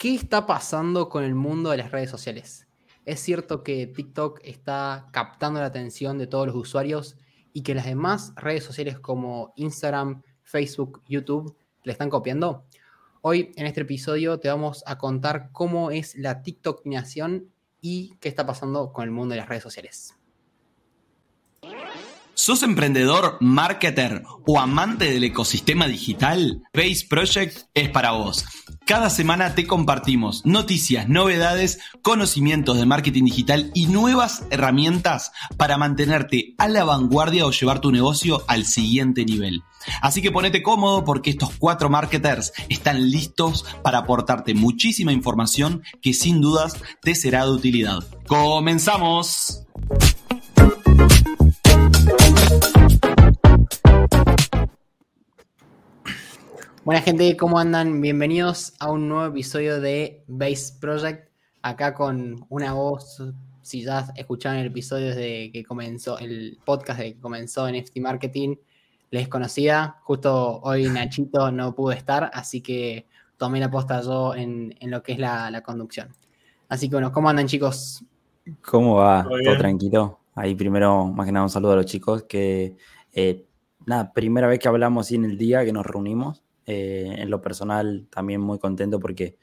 ¿qué está pasando con el mundo de las redes sociales? Es cierto que TikTok está captando la atención de todos los usuarios y que las demás redes sociales como Instagram, Facebook, YouTube le están copiando. Hoy en este episodio te vamos a contar cómo es la TikTok nación y qué está pasando con el mundo de las redes sociales. ¿Sos emprendedor, marketer o amante del ecosistema digital? Base Project es para vos. Cada semana te compartimos noticias, novedades, conocimientos de marketing digital y nuevas herramientas para mantenerte a la vanguardia o llevar tu negocio al siguiente nivel. Así que ponete cómodo porque estos cuatro marketers están listos para aportarte muchísima información que sin dudas te será de utilidad. ¡Comenzamos! Buena gente, ¿cómo andan? Bienvenidos a un nuevo episodio de Base Project. Acá con una voz, si ya escucharon el episodio desde que comenzó, el podcast de que comenzó en FT Marketing, les conocía. Justo hoy Nachito no pudo estar, así que tomé la posta yo en, lo que es la, conducción. Así que bueno, ¿cómo andan chicos? ¿Cómo va? ¿Todo, tranquilo? Ahí primero, más que nada, un saludo a los chicos que, eh, nada, primera vez que hablamos así en el día, que nos reunimos. Eh, en lo personal también muy contento porque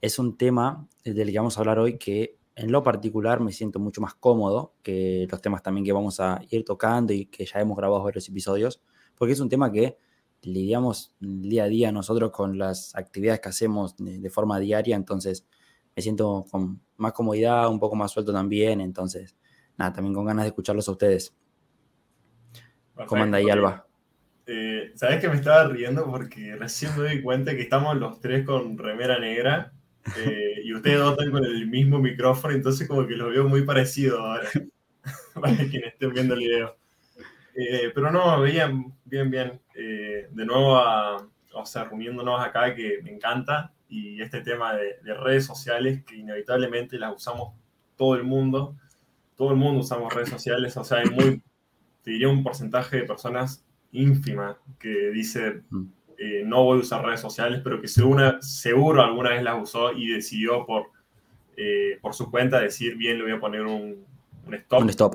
es un tema del que vamos a hablar hoy que en lo particular me siento mucho más cómodo que los temas también que vamos a ir tocando y que ya hemos grabado varios episodios, porque es un tema que lidiamos día a día nosotros con las actividades que hacemos de, forma diaria, entonces me siento con más comodidad, un poco más suelto también, entonces nada, también con ganas de escucharlos a ustedes. ¿Cómo anda ahí, Alba? Eh, Sabes que me estaba riendo porque recién me doy cuenta que estamos los tres con remera negra eh, y ustedes dos están con el mismo micrófono, entonces como que lo veo muy parecido ahora, para quienes estén viendo el video. Eh, pero no, veían bien, bien. de nuevo, a, o sea, reuniéndonos acá, que me encanta, y este tema de, de, redes sociales que inevitablemente las usamos todo el mundo. Todo el mundo usamos redes sociales, o sea, hay muy, te diría un porcentaje de personas ínfima que dice mm. eh, no voy a usar redes sociales, pero que seguro, seguro alguna vez las usó y decidió por, eh, por su cuenta decir, bien, le voy a poner un, un stop. Un stop.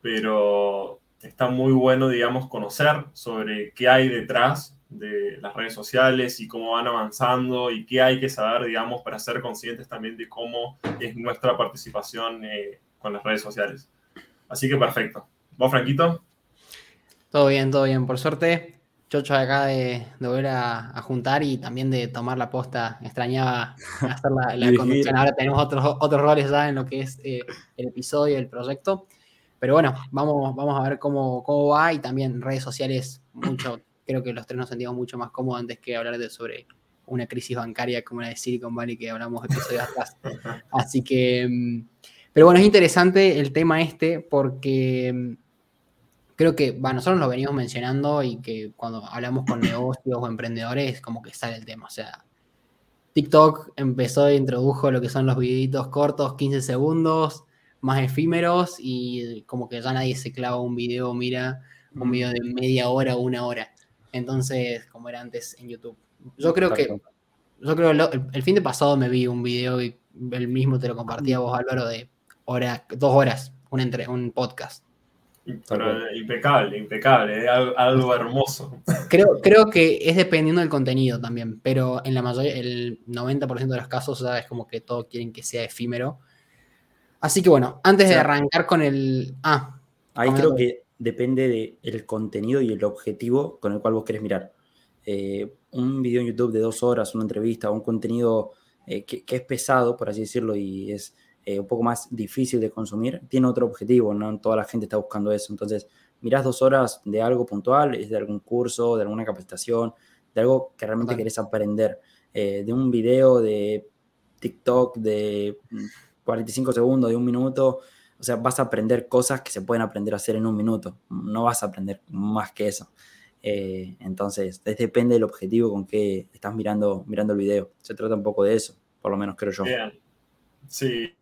Pero está muy bueno, digamos, conocer sobre qué hay detrás de las redes sociales y cómo van avanzando y qué hay que saber, digamos, para ser conscientes también de cómo es nuestra participación eh, con las redes sociales. Así que perfecto. ¿Vos, Franquito? Todo bien, todo bien. Por suerte, Chocho acá de, volver a, juntar y también de tomar la posta. Extrañaba hacer la, conducción. Ahora tenemos otros, otros roles ya en lo que es eh, el episodio, el proyecto. Pero bueno, vamos, vamos a ver cómo, cómo va y también redes sociales, mucho, creo que los tres nos sentimos mucho más cómodos antes que hablar de sobre una crisis bancaria como la de Silicon Valley que hablamos episodios atrás. Así que, mm, pero bueno, es interesante el tema este porque mm, creo que bueno, nosotros lo venimos mencionando y que cuando hablamos con negocios o emprendedores, como que sale el tema. O sea, TikTok empezó e introdujo lo que son los videitos cortos, 15 segundos, más efímeros, y como que ya nadie se clava un video, mira, un video de media hora o una hora. Entonces, como era antes en YouTube. Yo creo que, yo creo el, fin de pasado me vi un video y el mismo te lo compartía vos, Álvaro, de hora, dos horas, un, entre, un podcast impecable, impecable, algo, hermoso. Creo, creo que es dependiendo del contenido también, pero en la mayoría, el 90% de los casos es como que todos quieren que sea efímero. Así que bueno, antes de arrancar con el... Ah, ahí creo que depende del contenido y el objetivo con el cual vos querés mirar. Eh, un video en YouTube de dos horas, una entrevista, un contenido eh, que, que, es pesado, por así decirlo, y es eh, un poco más difícil de consumir, tiene otro objetivo, no toda la gente está buscando eso. Entonces, mirás dos horas de algo puntual, es de algún curso, de alguna capacitación, de algo que realmente querés aprender, eh, de un video de TikTok de 45 segundos, de un minuto, o sea, vas a aprender cosas que se pueden aprender a hacer en un minuto, no vas a aprender más que eso. Eh, entonces, depende del objetivo con que estás mirando, mirando el video. Se trata un poco de eso, por lo menos creo yo. Sí,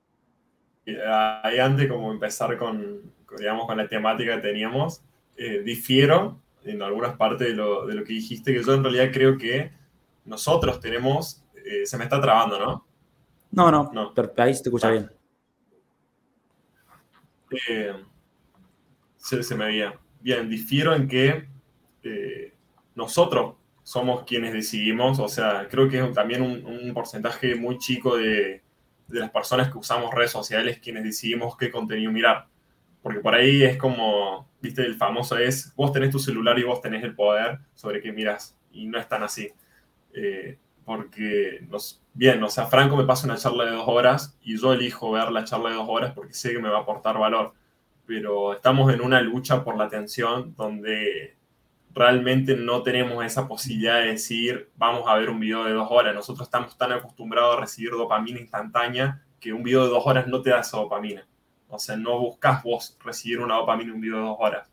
ahí antes como empezar con, digamos, con la temática que teníamos, eh, difiero en algunas partes de lo, de lo, que dijiste, que yo en realidad creo que nosotros tenemos, eh, se me está trabando, ¿no? No, no, no. Pero ahí se te escucha ah. bien. Eh, se, me veía. Bien, difiero en que nosotros somos quienes decidimos, o sea, creo que es también un, porcentaje muy chico de, de, las personas que usamos redes sociales quienes decidimos qué contenido mirar. Porque por ahí es como, viste, el famoso es, vos tenés tu celular y vos tenés el poder sobre qué miras, y no es tan así. Eh, porque, nos, bien, o sea, Franco me pasa una charla de dos horas y yo elijo ver la charla de dos horas porque sé que me va a aportar valor. Pero estamos en una lucha por la atención donde realmente no tenemos esa posibilidad de decir, vamos a ver un video de dos horas. Nosotros estamos tan acostumbrados a recibir dopamina instantánea que un video de dos horas no te da esa dopamina. O sea, no buscas vos recibir una dopamina en un video de dos horas.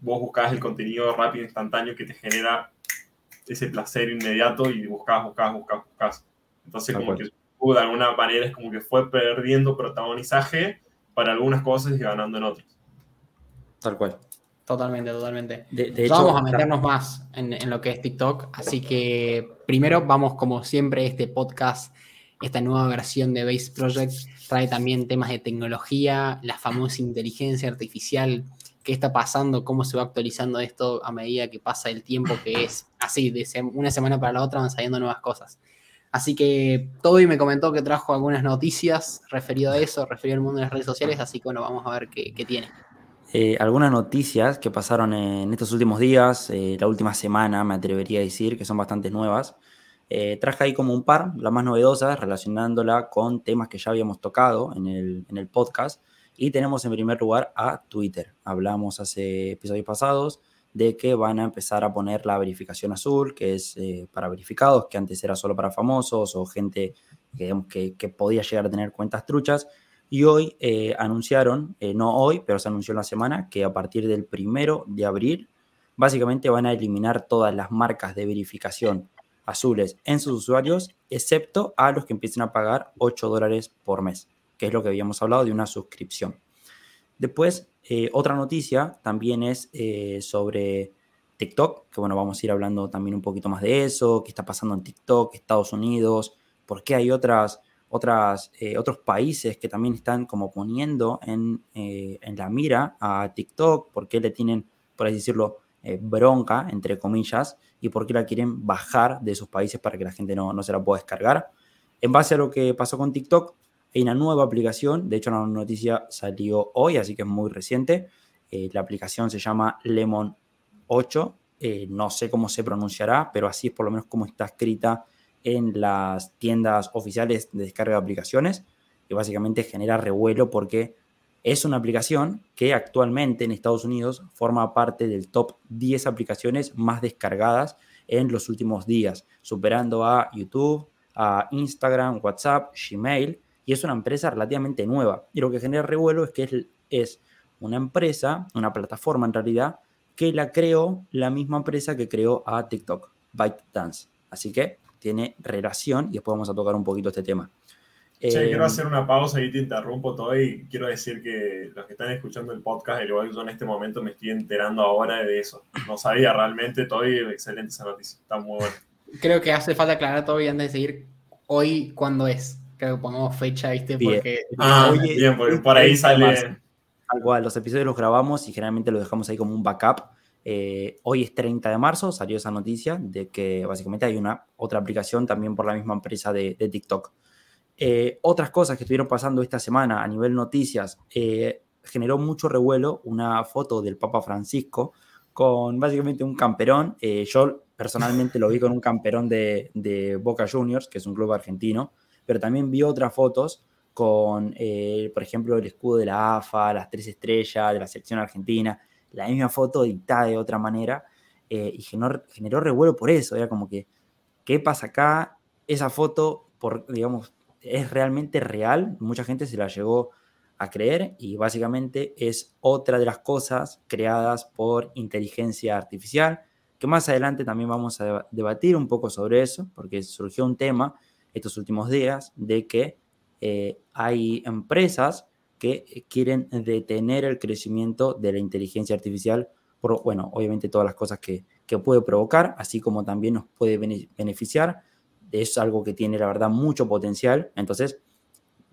Vos buscas el contenido rápido, instantáneo que te genera ese placer inmediato y buscas, buscas, buscas, buscas. Entonces, como que de alguna manera es como que fue perdiendo protagonizaje para algunas cosas y ganando en otras. Tal cual. Totalmente, totalmente. De, hecho, vamos a meternos más en, en, lo que es TikTok. Así que primero vamos, como siempre, este podcast, esta nueva versión de Base Project trae también temas de tecnología, la famosa inteligencia artificial, qué está pasando, cómo se va actualizando esto a medida que pasa el tiempo, que es así, de una semana para la otra van saliendo nuevas cosas. Así que Toby me comentó que trajo algunas noticias referido a eso, referido al mundo de las redes sociales, así que bueno, vamos a ver qué, tiene. Eh, algunas noticias que pasaron en estos últimos días, eh, la última semana, me atrevería a decir, que son bastante nuevas. Eh, traje ahí como un par, las más novedosas, relacionándola con temas que ya habíamos tocado en el, en el podcast. Y tenemos en primer lugar a Twitter. Hablamos hace episodios pasados de que van a empezar a poner la verificación azul, que es eh, para verificados, que antes era solo para famosos o gente que, que, podía llegar a tener cuentas truchas. Y hoy eh, anunciaron, eh, no hoy, pero se anunció en la semana, que a partir del primero de abril, básicamente van a eliminar todas las marcas de verificación azules en sus usuarios, excepto a los que empiecen a pagar 8 dólares por mes que es lo que habíamos hablado de una suscripción. Después, eh, otra noticia también es sobre TikTok, que bueno, vamos a ir hablando también un poquito más de eso, qué está pasando en TikTok, Estados Unidos, por qué hay otras, otras, eh, otros países que también están como poniendo en, en, la mira a TikTok, por qué le tienen, por así decirlo, bronca, entre comillas, y por qué la quieren bajar de esos países para que la gente no, no se la pueda descargar. En base a lo que pasó con TikTok, hay una nueva aplicación, de hecho la noticia salió hoy, así que es muy reciente. Eh, la aplicación se llama Lemon 8, eh, no sé cómo se pronunciará, pero así es por lo menos como está escrita en las tiendas oficiales de descarga de aplicaciones. Y básicamente genera revuelo porque es una aplicación que actualmente en Estados Unidos forma parte del top 10 aplicaciones más descargadas en los últimos días, superando a YouTube, a Instagram, WhatsApp, Gmail y es una empresa relativamente nueva. Y lo que genera revuelo es que es, es una empresa, una plataforma en realidad, que la creó la misma empresa que creó a TikTok, ByteDance. Así que tiene relación y después vamos a tocar un poquito este tema. Che, quiero eh, hacer una pausa y te interrumpo todo y quiero decir que los que están escuchando el podcast, al igual que yo en este momento me estoy enterando ahora de eso. No sabía realmente, todo excelente esa noticia, está muy bueno. Creo que hace falta aclarar todo y antes de seguir, hoy cuándo es que pongamos fecha, ¿viste? Porque. Ah, bien, porque por ahí sale. Al cual, los episodios los grabamos y generalmente los dejamos ahí como un backup. Eh, hoy es 30 de marzo, salió esa noticia de que básicamente hay una otra aplicación también por la misma empresa de, TikTok. Eh, otras cosas que estuvieron pasando esta semana a nivel noticias, eh, generó mucho revuelo una foto del Papa Francisco con básicamente un camperón. yo personalmente lo vi con un camperón de, de Boca Juniors, que es un club argentino, pero también vi otras fotos con, eh, por ejemplo, el escudo de la AFA, las tres estrellas de la selección argentina, la misma foto dictada de otra manera, eh, y generó, generó, revuelo por eso, era como que, ¿qué pasa acá? Esa foto, por, digamos, es realmente real, mucha gente se la llegó a creer y básicamente es otra de las cosas creadas por inteligencia artificial, que más adelante también vamos a debatir un poco sobre eso, porque surgió un tema estos últimos días de que eh, hay empresas que quieren detener el crecimiento de la inteligencia artificial por, bueno, obviamente todas las cosas que, que puede provocar, así como también nos puede beneficiar. Es algo que tiene, la verdad, mucho potencial. Entonces,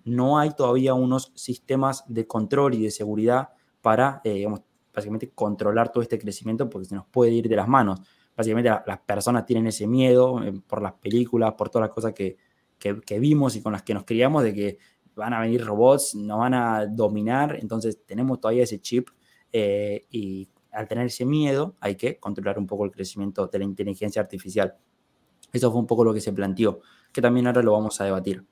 no hay todavía unos sistemas de control y de seguridad para, eh, digamos, básicamente controlar todo este crecimiento porque se nos puede ir de las manos. Básicamente las personas tienen ese miedo eh, por las películas, por todas las cosas que, que, vimos y con las que nos criamos de que van a venir robots, nos van a dominar, entonces tenemos todavía ese chip eh, y al tener ese miedo hay que controlar un poco el crecimiento de la inteligencia artificial. Eso fue un poco lo que se planteó, que también ahora lo vamos a debatir.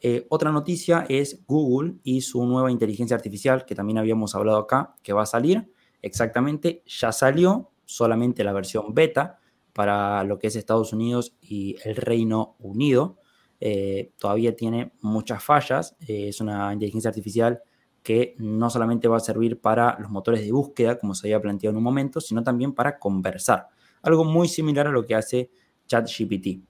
Eh, otra noticia es Google y su nueva inteligencia artificial, que también habíamos hablado acá, que va a salir. Exactamente, ya salió solamente la versión beta para lo que es Estados Unidos y el Reino Unido. Eh, todavía tiene muchas fallas. Eh, es una inteligencia artificial que no solamente va a servir para los motores de búsqueda, como se había planteado en un momento, sino también para conversar. Algo muy similar a lo que hace ChatGPT.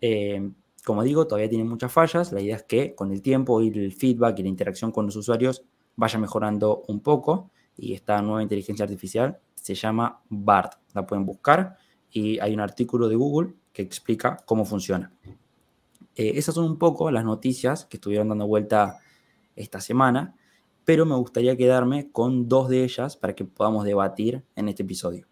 Eh, como digo, todavía tiene muchas fallas. La idea es que con el tiempo y el feedback y la interacción con los usuarios vaya mejorando un poco. Y esta nueva inteligencia artificial se llama BART. La pueden buscar y hay un artículo de Google que explica cómo funciona. Eh, esas son un poco las noticias que estuvieron dando vuelta esta semana, pero me gustaría quedarme con dos de ellas para que podamos debatir en este episodio.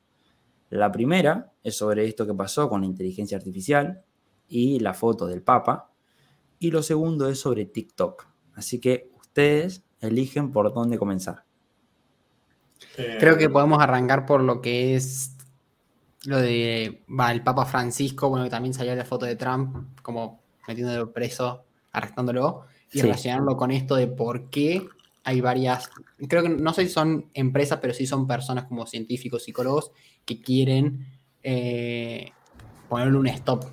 La primera es sobre esto que pasó con la inteligencia artificial y la foto del Papa. Y lo segundo es sobre TikTok. Así que ustedes eligen por dónde comenzar. Eh, Creo que podemos arrancar por lo que es lo de va, el Papa Francisco, bueno, que también salió la foto de Trump, como metiéndolo preso, arrestándolo, y relacionarlo con esto de por qué hay varias, creo que no sé si son empresas, pero sí son personas como científicos, psicólogos, que quieren eh, ponerle un stop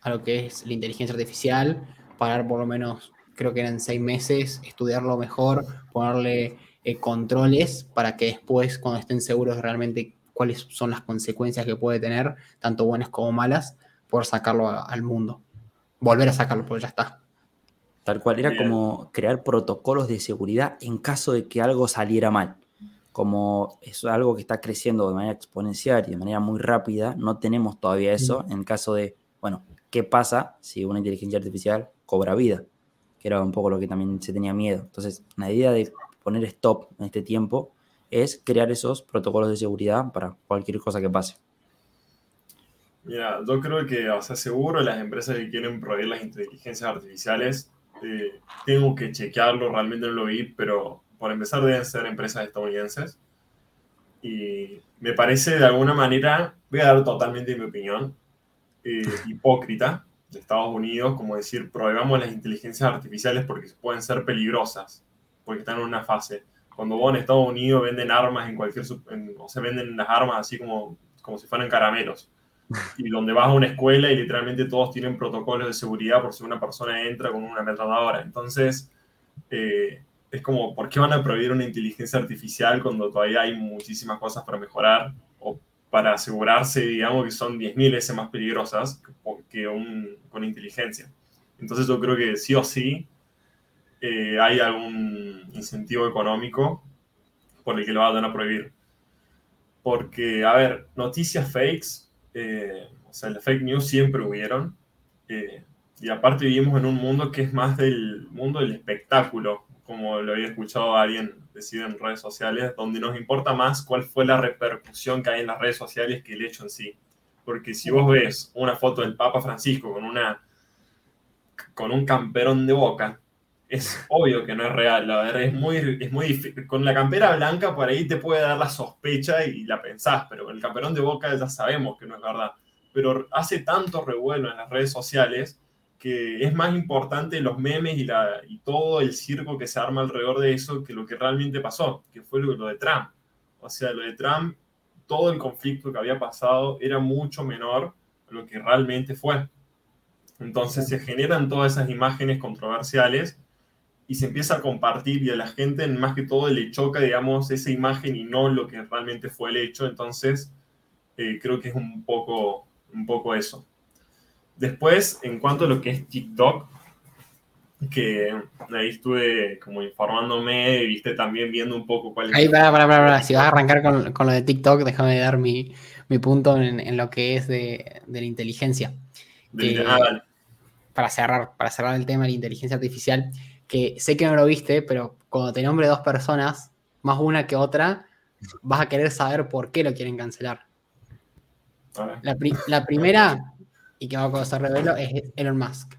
a lo que es la inteligencia artificial, parar por lo menos, creo que eran seis meses, estudiarlo mejor, ponerle eh, controles para que después, cuando estén seguros realmente cuáles son las consecuencias que puede tener, tanto buenas como malas, poder sacarlo al mundo. Volver a sacarlo, porque ya está. Tal cual, era como crear protocolos de seguridad en caso de que algo saliera mal. Como es algo que está creciendo de manera exponencial y de manera muy rápida, no tenemos todavía eso en caso de, bueno, ¿qué pasa si una inteligencia artificial cobra vida? Que era un poco lo que también se tenía miedo. Entonces, la idea de poner stop en este tiempo es crear esos protocolos de seguridad para cualquier cosa que pase. Mira, yo creo que, o sea, seguro las empresas que quieren proveer las inteligencias artificiales eh, tengo que chequearlo, realmente no lo vi, pero por empezar deben ser empresas estadounidenses. Y me parece de alguna manera, voy a dar totalmente mi opinión, eh, hipócrita de Estados Unidos, como decir, probemos las inteligencias artificiales porque pueden ser peligrosas, porque están en una fase. Cuando vos en Estados Unidos venden armas en cualquier, o se venden las armas así como, como si fueran caramelos y donde vas a una escuela y literalmente todos tienen protocolos de seguridad por si una persona entra con una ametralladora. Entonces, eh, es como, ¿por qué van a prohibir una inteligencia artificial cuando todavía hay muchísimas cosas para mejorar o para asegurarse, digamos, que son 10.000 veces más peligrosas que un, con inteligencia? Entonces yo creo que sí o sí eh, hay algún incentivo económico por el que lo van a prohibir. Porque, a ver, noticias fakes eh, o sea, las fake news siempre hubieron. Eh, y aparte vivimos en un mundo que es más del mundo del espectáculo, como lo había escuchado alguien decir en redes sociales, donde nos importa más cuál fue la repercusión que hay en las redes sociales que el hecho en sí. Porque si vos ves una foto del Papa Francisco con, una, con un camperón de boca, es obvio que no es real, la verdad, es muy, es muy difícil. Con la campera blanca por ahí te puede dar la sospecha y la pensás, pero con el camperón de boca ya sabemos que no es verdad. Pero hace tanto revuelo en las redes sociales que es más importante los memes y, la, y todo el circo que se arma alrededor de eso que lo que realmente pasó, que fue lo, lo de Trump. O sea, lo de Trump, todo el conflicto que había pasado era mucho menor a lo que realmente fue. Entonces se generan todas esas imágenes controversiales y se empieza a compartir y a la gente más que todo le choca, digamos, esa imagen y no lo que realmente fue el hecho. Entonces, eh, creo que es un poco, un poco eso. Después, en cuanto a lo que es TikTok, que ahí estuve como informándome viste también viendo un poco cuál es... Ahí, para, para, para, si vas a arrancar con, con, lo de TikTok, déjame dar mi, mi punto en, en, lo que es de, de la inteligencia. De, para cerrar, para cerrar el tema de la inteligencia artificial, que sé que no lo viste, pero cuando te nombre dos personas, más una que otra, vas a querer saber por qué lo quieren cancelar. La, primera, y que va a conocer revelo, es Elon Musk.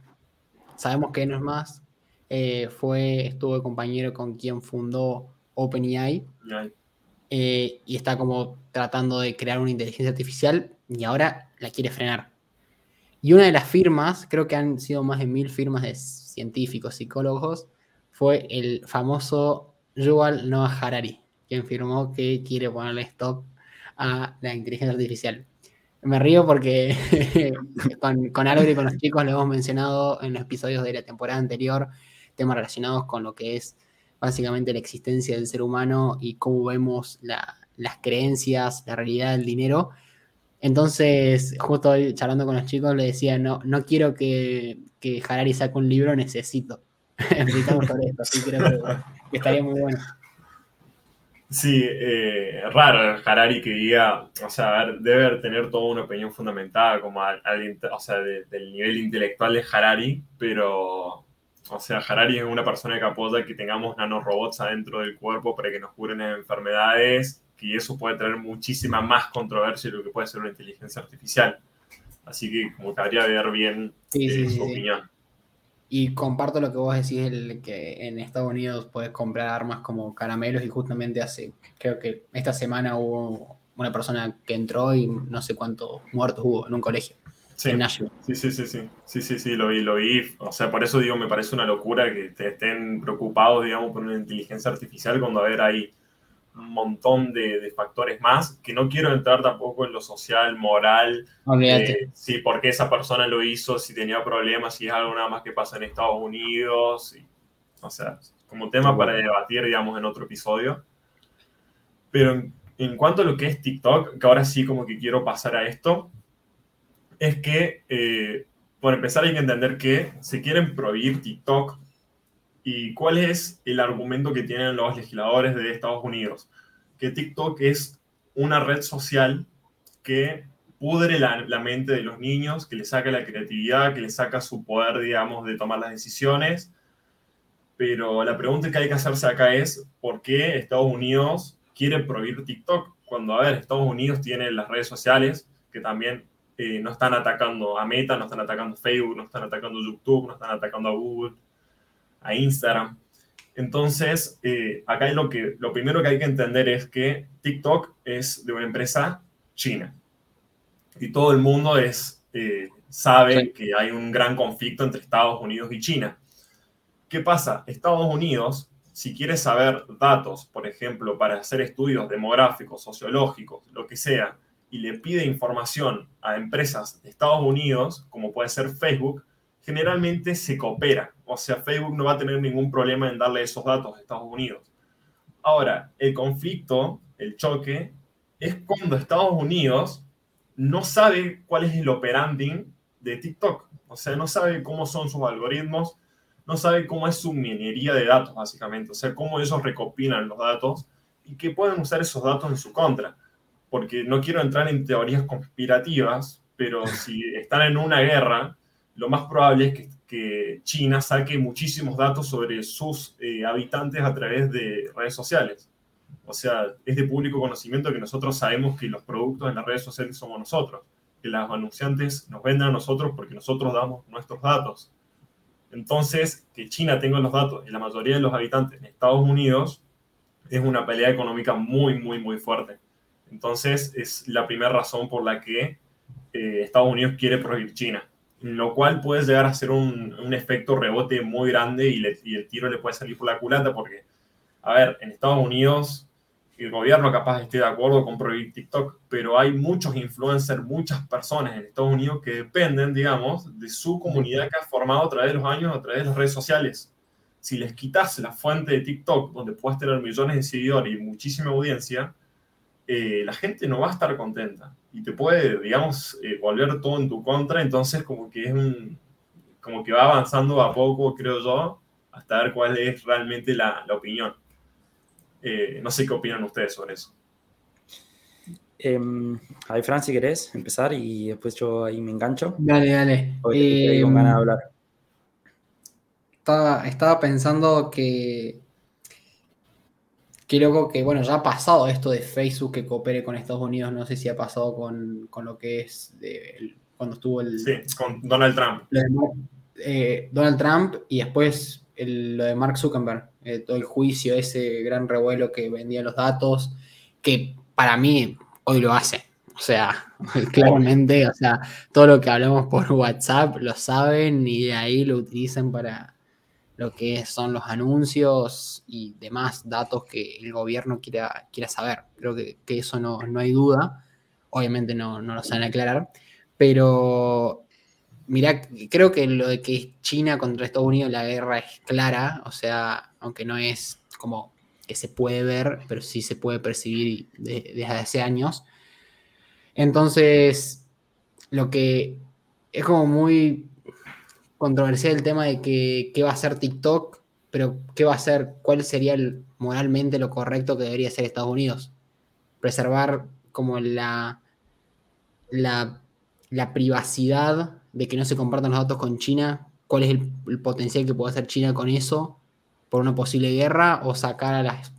Sabemos que Elon Musk eh, fue, estuvo de compañero con quien fundó OpenAI eh, y está como tratando de crear una inteligencia artificial y ahora la quiere frenar. Y una de las firmas, creo que han sido más de mil firmas de científicos, psicólogos, fue el famoso Yuval Noah Harari, quien firmó que quiere ponerle stop a la inteligencia artificial. Me río porque con, con Álvaro y con los chicos lo hemos mencionado en los episodios de la temporada anterior, temas relacionados con lo que es básicamente la existencia del ser humano y cómo vemos las creencias, la realidad del dinero. Entonces, justo hoy charlando con los chicos, le decía, no, no quiero que, que Harari saque un libro, necesito. Explicamos sobre esto, así creo que, estaría muy bueno. Sí, eh, raro Harari que diga, o sea, debe tener toda una opinión fundamentada como al, o sea, del nivel intelectual de Harari, pero o sea, Harari es una persona que apoya que tengamos nanorobots adentro del cuerpo para que nos curen enfermedades, y eso puede traer muchísima más controversia de lo que puede ser una inteligencia artificial. Así que como que habría que ver bien eh, su opinión. Y comparto lo que vos decís, el que en Estados Unidos puedes comprar armas como caramelos y justamente hace, creo que esta semana hubo una persona que entró y no sé cuántos muertos hubo en un colegio. Sí, sí, sí, sí, sí, sí, sí, sí, lo vi, lo vi. O sea, por eso digo, me parece una locura que te estén preocupados, digamos, por una inteligencia artificial cuando a ver un montón de, factores más, que no quiero entrar tampoco en lo social, moral, eh, si por qué esa persona lo hizo, si tenía problemas, si es algo nada más que pasa en Estados Unidos, o sea, como tema para debatir, digamos, en otro episodio. Pero en, en cuanto a lo que es TikTok, que ahora sí como que quiero pasar a esto, es que, eh, por empezar, hay que entender que se quieren prohibir TikTok y cuál es el argumento que tienen los legisladores de Estados Unidos. Que TikTok es una red social que pudre la, la, mente de los niños, que le saca la creatividad, que le saca su poder, digamos, de tomar las decisiones. Pero la pregunta que hay que hacerse acá es, ¿por qué Estados Unidos quiere prohibir TikTok? Cuando, a ver, Estados Unidos tiene las redes sociales, que también eh, no están atacando a Meta, no están atacando Facebook, no están atacando YouTube, no están atacando a Google, a Instagram. Entonces, eh, acá lo, que, lo primero que hay que entender es que TikTok es de una empresa china. Y todo el mundo es, eh, sabe que hay un gran conflicto entre Estados Unidos y China. ¿Qué pasa? Estados Unidos, si quiere saber datos, por ejemplo, para hacer estudios demográficos, sociológicos, lo que sea, y le pide información a empresas de Estados Unidos, como puede ser Facebook, generalmente se coopera. O sea, Facebook no va a tener ningún problema en darle esos datos a Estados Unidos. Ahora, el conflicto, el choque, es cuando Estados Unidos no sabe cuál es el operanding de TikTok. O sea, no sabe cómo son sus algoritmos, no sabe cómo es su minería de datos, básicamente. O sea, cómo ellos recopilan los datos y que pueden usar esos datos en su contra porque no quiero entrar en teorías conspirativas, pero si están en una guerra, lo más probable es que, que China saque muchísimos datos sobre sus eh, habitantes a través de redes sociales. O sea, es de público conocimiento que nosotros sabemos que los productos en las redes sociales somos nosotros, que los anunciantes nos venden a nosotros porque nosotros damos nuestros datos. Entonces, que China tenga los datos y la mayoría de los habitantes en Estados Unidos es una pelea económica muy, muy, muy fuerte. Entonces, es la primera razón por la que eh, Estados Unidos quiere prohibir China, lo cual puede llegar a ser un, un efecto rebote muy grande y, y, el tiro le puede salir por la culata porque, a ver, en Estados Unidos el gobierno capaz esté de acuerdo con prohibir TikTok, pero hay muchos influencers, muchas personas en Estados Unidos que dependen, digamos, de su comunidad que ha formado a través de los años, a través de las redes sociales. Si les quitas la fuente de TikTok, donde puedes tener millones de seguidores y muchísima audiencia, eh, la gente no va a estar contenta y te puede, digamos, eh, volver todo en tu contra. Entonces, como que es un, como que va avanzando a poco, creo yo, hasta ver cuál es realmente la, la opinión. Eh, no sé qué opinan ustedes sobre eso. Eh, a ver, Fran, si querés empezar y después yo ahí me engancho. Dale, dale. Hoy con ganas de hablar. estaba, pensando que. Qué loco que, bueno, ya ha pasado esto de Facebook que coopere con Estados Unidos. No sé si ha pasado con, lo que es cuando estuvo el. Sí, con Donald Trump. Eh, Donald Trump y después lo de Mark Zuckerberg. Eh, todo el juicio, ese gran revuelo que vendía los datos, que para mí hoy lo hace. O sea, claramente, o sea, todo lo que hablamos por WhatsApp lo saben y de ahí lo utilizan para lo que son los anuncios y demás datos que el gobierno quiera, quiera saber. Creo que, eso no, hay duda. Obviamente no, no lo saben aclarar. Pero mira, creo que lo de que es China contra Estados Unidos la guerra es clara. O sea, aunque no es como que se puede ver, pero sí se puede percibir desde hace años. Entonces, lo que es como muy controversial el tema de que qué va a ser TikTok, pero qué va a ser, cuál sería moralmente lo correcto que debería ser Estados Unidos. Preservar como la, la, privacidad de que no se compartan los datos con China, cuál es el, potencial que puede hacer China con eso por una posible guerra o sacar a las...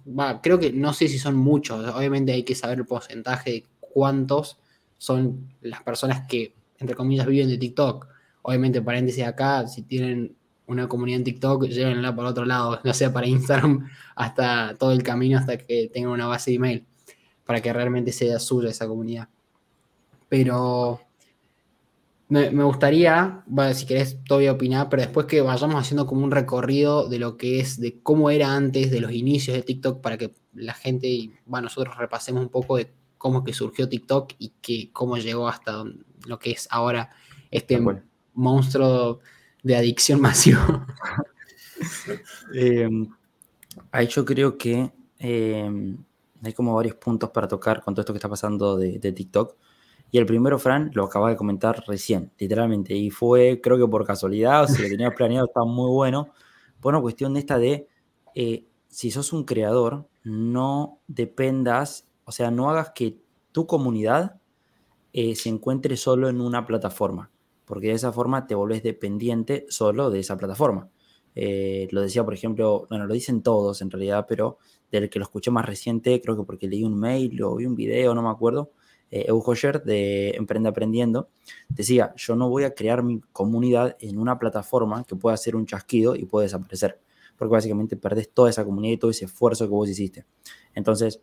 creo que no sé si son muchos, obviamente hay que saber el porcentaje de cuántos son las personas que, entre comillas, viven de TikTok. Obviamente, paréntesis acá, si tienen una comunidad en TikTok, llévenla por otro lado, no sea para Instagram, hasta todo el camino hasta que tengan una base de email, para que realmente sea suya esa comunidad. Pero me, gustaría, si querés todavía opinar, pero después que vayamos haciendo como un recorrido de lo que es, de cómo era antes, de los inicios de TikTok, para que la gente y bueno, nosotros repasemos un poco de cómo que surgió TikTok y que, cómo llegó hasta lo que es ahora este monstruo de adicción masivo. Em, ahí yo creo que em, hay como varios puntos para tocar con todo esto que está pasando de, TikTok. Y el primero, Fran, lo acaba de comentar recién, literalmente. Y fue, creo que por casualidad, o si lo tenías planeado, está muy bueno. Fue una cuestión de esta de, eh, si sos un creador, no dependas o sea, no hagas que tu comunidad eh, se encuentre solo en una plataforma, porque de esa forma te volvés dependiente solo de esa plataforma. Eh, lo decía, por ejemplo, bueno, lo dicen todos en realidad, pero del que lo escuché más reciente, creo que porque leí un mail o vi un video, no me acuerdo, eh, Hoyer de Emprende Aprendiendo, decía, yo no voy a crear mi comunidad en una plataforma que pueda hacer un chasquido y puede desaparecer, porque básicamente perdés toda esa comunidad y todo ese esfuerzo que vos hiciste. Entonces,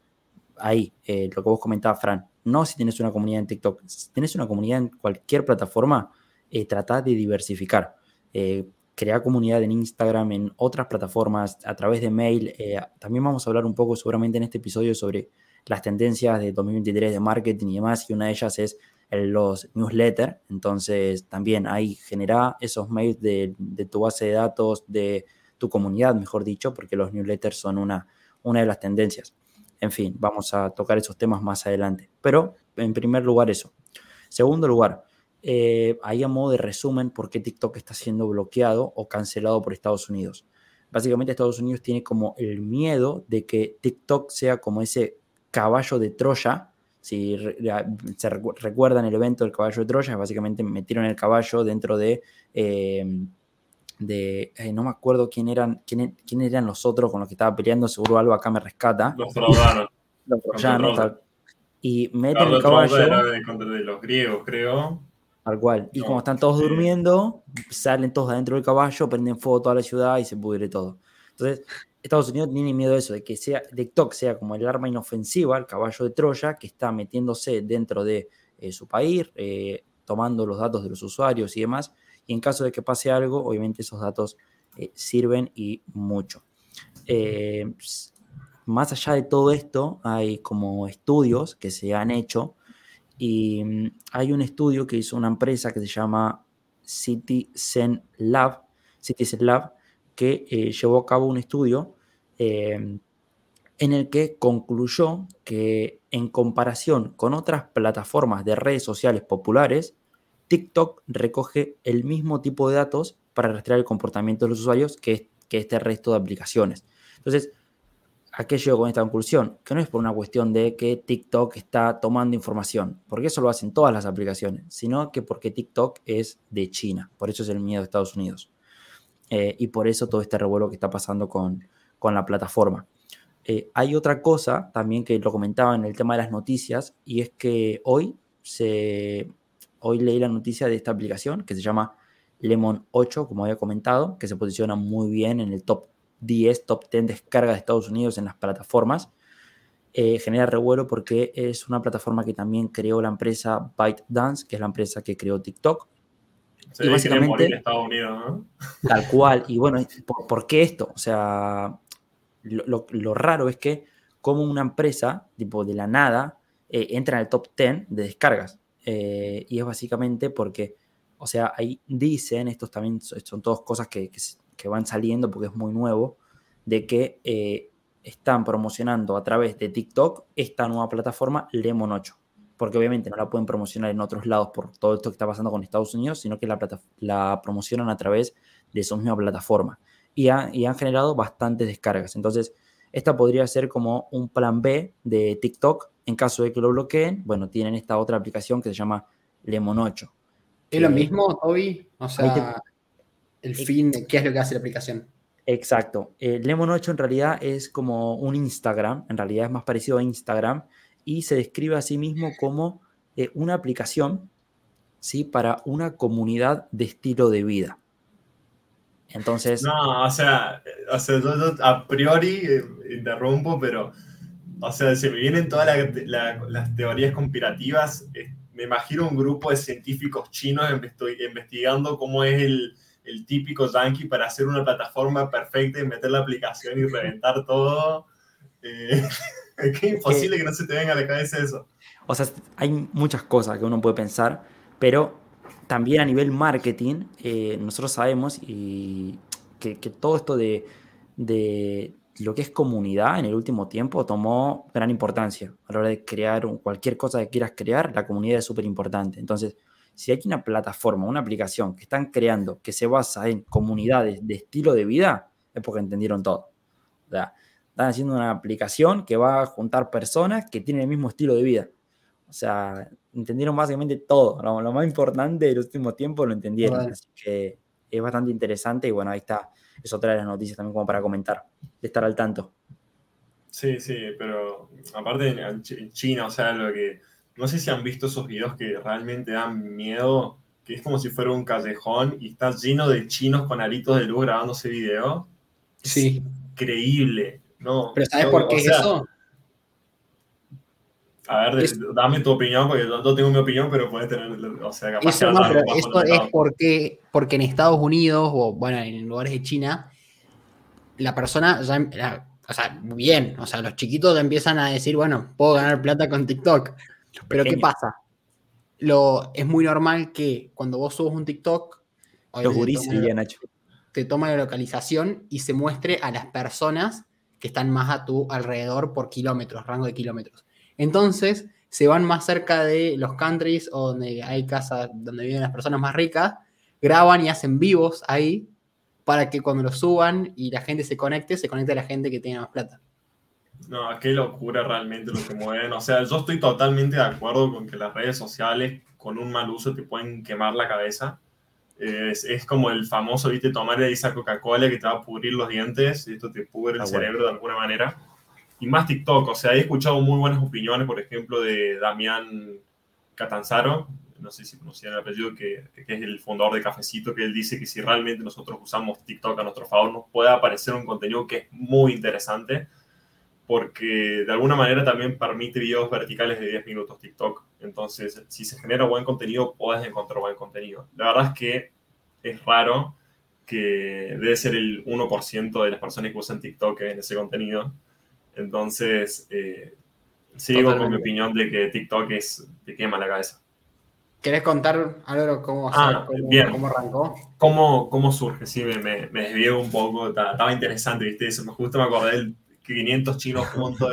ahí, eh, lo que vos comentabas, Fran, no si tienes una comunidad en TikTok, si tienes una comunidad en cualquier plataforma, eh, trata de diversificar. Eh, crea comunidad en Instagram, en otras plataformas, a través de mail. también vamos a hablar un poco seguramente en este episodio sobre las tendencias de 2023 de marketing y demás, y una de ellas es los newsletters. Entonces, también ahí genera esos mails de, de, tu base de datos, de tu comunidad, mejor dicho, porque los newsletters son una, una de las tendencias. En fin, vamos a tocar esos temas más adelante. Pero, en primer lugar, eso. Segundo lugar, eh, ahí a modo de resumen, ¿por qué TikTok está siendo bloqueado o cancelado por Estados Unidos? Básicamente Estados Unidos tiene como el miedo de que TikTok sea como ese caballo de Troya. Si se recuerdan el evento del caballo de Troya, básicamente metieron el caballo dentro de... Eh, de, eh, no me acuerdo quién eran, quién, quién, eran los otros con los que estaba peleando, seguro algo acá me rescata. Los troyanos. los troyanos. Y meten el caballo. de, los griegos, creo. Tal cual. Y como están todos durmiendo, salen todos adentro del caballo, prenden fuego toda la ciudad y se pudre todo. Entonces, Estados Unidos tiene miedo de eso, de que sea, TikTok sea como el arma inofensiva, el caballo de Troya, que está metiéndose dentro de eh, su país, eh, tomando los datos de los usuarios y demás, y en caso de que pase algo, obviamente esos datos eh, sirven y mucho. Más allá de todo esto, hay como estudios que se han hecho y mm, hay un estudio que hizo una empresa que se llama Citizen Lab, Citizen Lab que eh, llevó a cabo un estudio en el que concluyó que en comparación con otras plataformas de redes sociales populares, TikTok recoge el mismo tipo de datos para rastrear el comportamiento de los usuarios que, que este resto de aplicaciones. Entonces, ¿a qué llego con esta conclusión? Que no es por una cuestión de que TikTok está tomando información, porque eso lo hacen todas las aplicaciones, sino que porque TikTok es de China, por eso es el miedo de Estados Unidos. eh, y por eso todo este revuelo que está pasando con, con la plataforma. Eh, hay otra cosa también que lo comentaba en el tema de las noticias y es que hoy, se, hoy leí la noticia de esta aplicación que se llama Lemon 8, como había comentado, que se posiciona muy bien en el top 10, top 10 descarga de Estados Unidos en las plataformas. Eh, genera revuelo porque es una plataforma que también creó la empresa ByteDance, que es la empresa que creó TikTok. Se y básicamente, en Estados Unidos, ¿no? Tal cual. Y bueno, ¿por, qué esto? O sea, lo, raro es que como una empresa, tipo de la nada, eh, entra en el top 10 de descargas. Eh, y es básicamente porque, o sea, ahí dicen, estos también son, todas cosas que, que, van saliendo porque es muy nuevo, de que eh, están promocionando a través de TikTok esta nueva plataforma Lemon 8. Porque obviamente no la pueden promocionar en otros lados por todo esto que está pasando con Estados Unidos, sino que la, la promocionan a través de su misma plataforma y, han generado bastantes descargas. Entonces, esta podría ser como un plan B de TikTok en caso de que lo bloqueen. Bueno, tienen esta otra aplicación que se llama Lemon 8. ¿Es lo mismo, Toby? O sea, el fin, ¿qué es lo que hace la aplicación? Exacto. Eh, Lemon 8 en realidad es como un Instagram, en realidad es más parecido a Instagram y se describe a sí mismo como eh, una aplicación ¿sí? para una comunidad de estilo de vida. Entonces. No, o sea, o sea yo, a priori eh, interrumpo, pero. O sea, se me vienen todas las teorías conspirativas. Eh, me imagino un grupo de científicos chinos investigando cómo es el, el típico yankee para hacer una plataforma perfecta y meter la aplicación y reventar todo. Eh, es que es imposible que no se te venga a la cabeza eso. O sea, hay muchas cosas que uno puede pensar, pero también a nivel marketing, eh, nosotros sabemos y que, todo esto de, lo que es comunidad en el último tiempo tomó gran importancia. A la hora de crear cualquier cosa que quieras crear, la comunidad es súper importante. Entonces, si hay una plataforma, una aplicación que están creando que se basa en comunidades de estilo de vida, es porque entendieron todo. O sea, están haciendo una aplicación que va a juntar personas que tienen el mismo estilo de vida. O sea, entendieron básicamente todo. Lo, más importante del último tiempo lo entendieron. Así que es bastante interesante y bueno, ahí está. Es otra de las noticias también como para comentar, de estar al tanto. Sí, sí, pero aparte en China, o sea, lo que... No sé si han visto esos videos que realmente dan miedo, que es como si fuera un callejón y está lleno de chinos con aritos de luz grabando ese video. Sí. increíble, ¿no? Pero ¿sabes por qué es eso? A ver, dame tu opinión, porque yo, tengo mi opinión, pero puedes tener, o sea, capaz eso, no, pero eso es porque, porque en Estados Unidos, o bueno, en lugares de China, la persona ya, o sea, bien, o sea, los chiquitos empiezan a decir, bueno, puedo ganar plata con TikTok. Pero ¿qué pasa? Lo, es muy normal que cuando vos subes un TikTok, los te toma la localización y se muestre a las personas que están más a tu alrededor por kilómetros, rango de kilómetros. Entonces, se van más cerca de los countries o donde hay casas donde viven las personas más ricas, graban y hacen vivos ahí para que cuando lo suban y la gente se conecte, se conecte a la gente que tiene más plata. No, qué locura realmente lo que mueven. O sea, yo estoy totalmente de acuerdo con que las redes sociales con un mal uso te pueden quemar la cabeza. Es, es como el famoso, viste, tomar esa Coca-Cola que te va a pudrir los dientes y esto te pudre el ah, cerebro de alguna manera y más TikTok. O sea, he escuchado muy buenas opiniones, por ejemplo, de Damián Catanzaro, no sé si conocían el apellido, que, que, es el fundador de Cafecito, que él dice que si realmente nosotros usamos TikTok a nuestro favor, nos puede aparecer un contenido que es muy interesante, porque de alguna manera también permite videos verticales de 10 minutos TikTok. Entonces, si se genera buen contenido, puedes encontrar buen contenido. La verdad es que es raro que debe ser el 1% de las personas que usan TikTok en ese contenido entonces, eh, sigo con mi opinión de que TikTok es, te quema la cabeza. ¿Querés contar algo cómo, ah, bien. cómo arrancó? ¿Cómo, ¿Cómo, surge? Sí, me, me, me desvié un poco, estaba, interesante, ¿viste? Eso, justo me acordé del 500 chinos juntos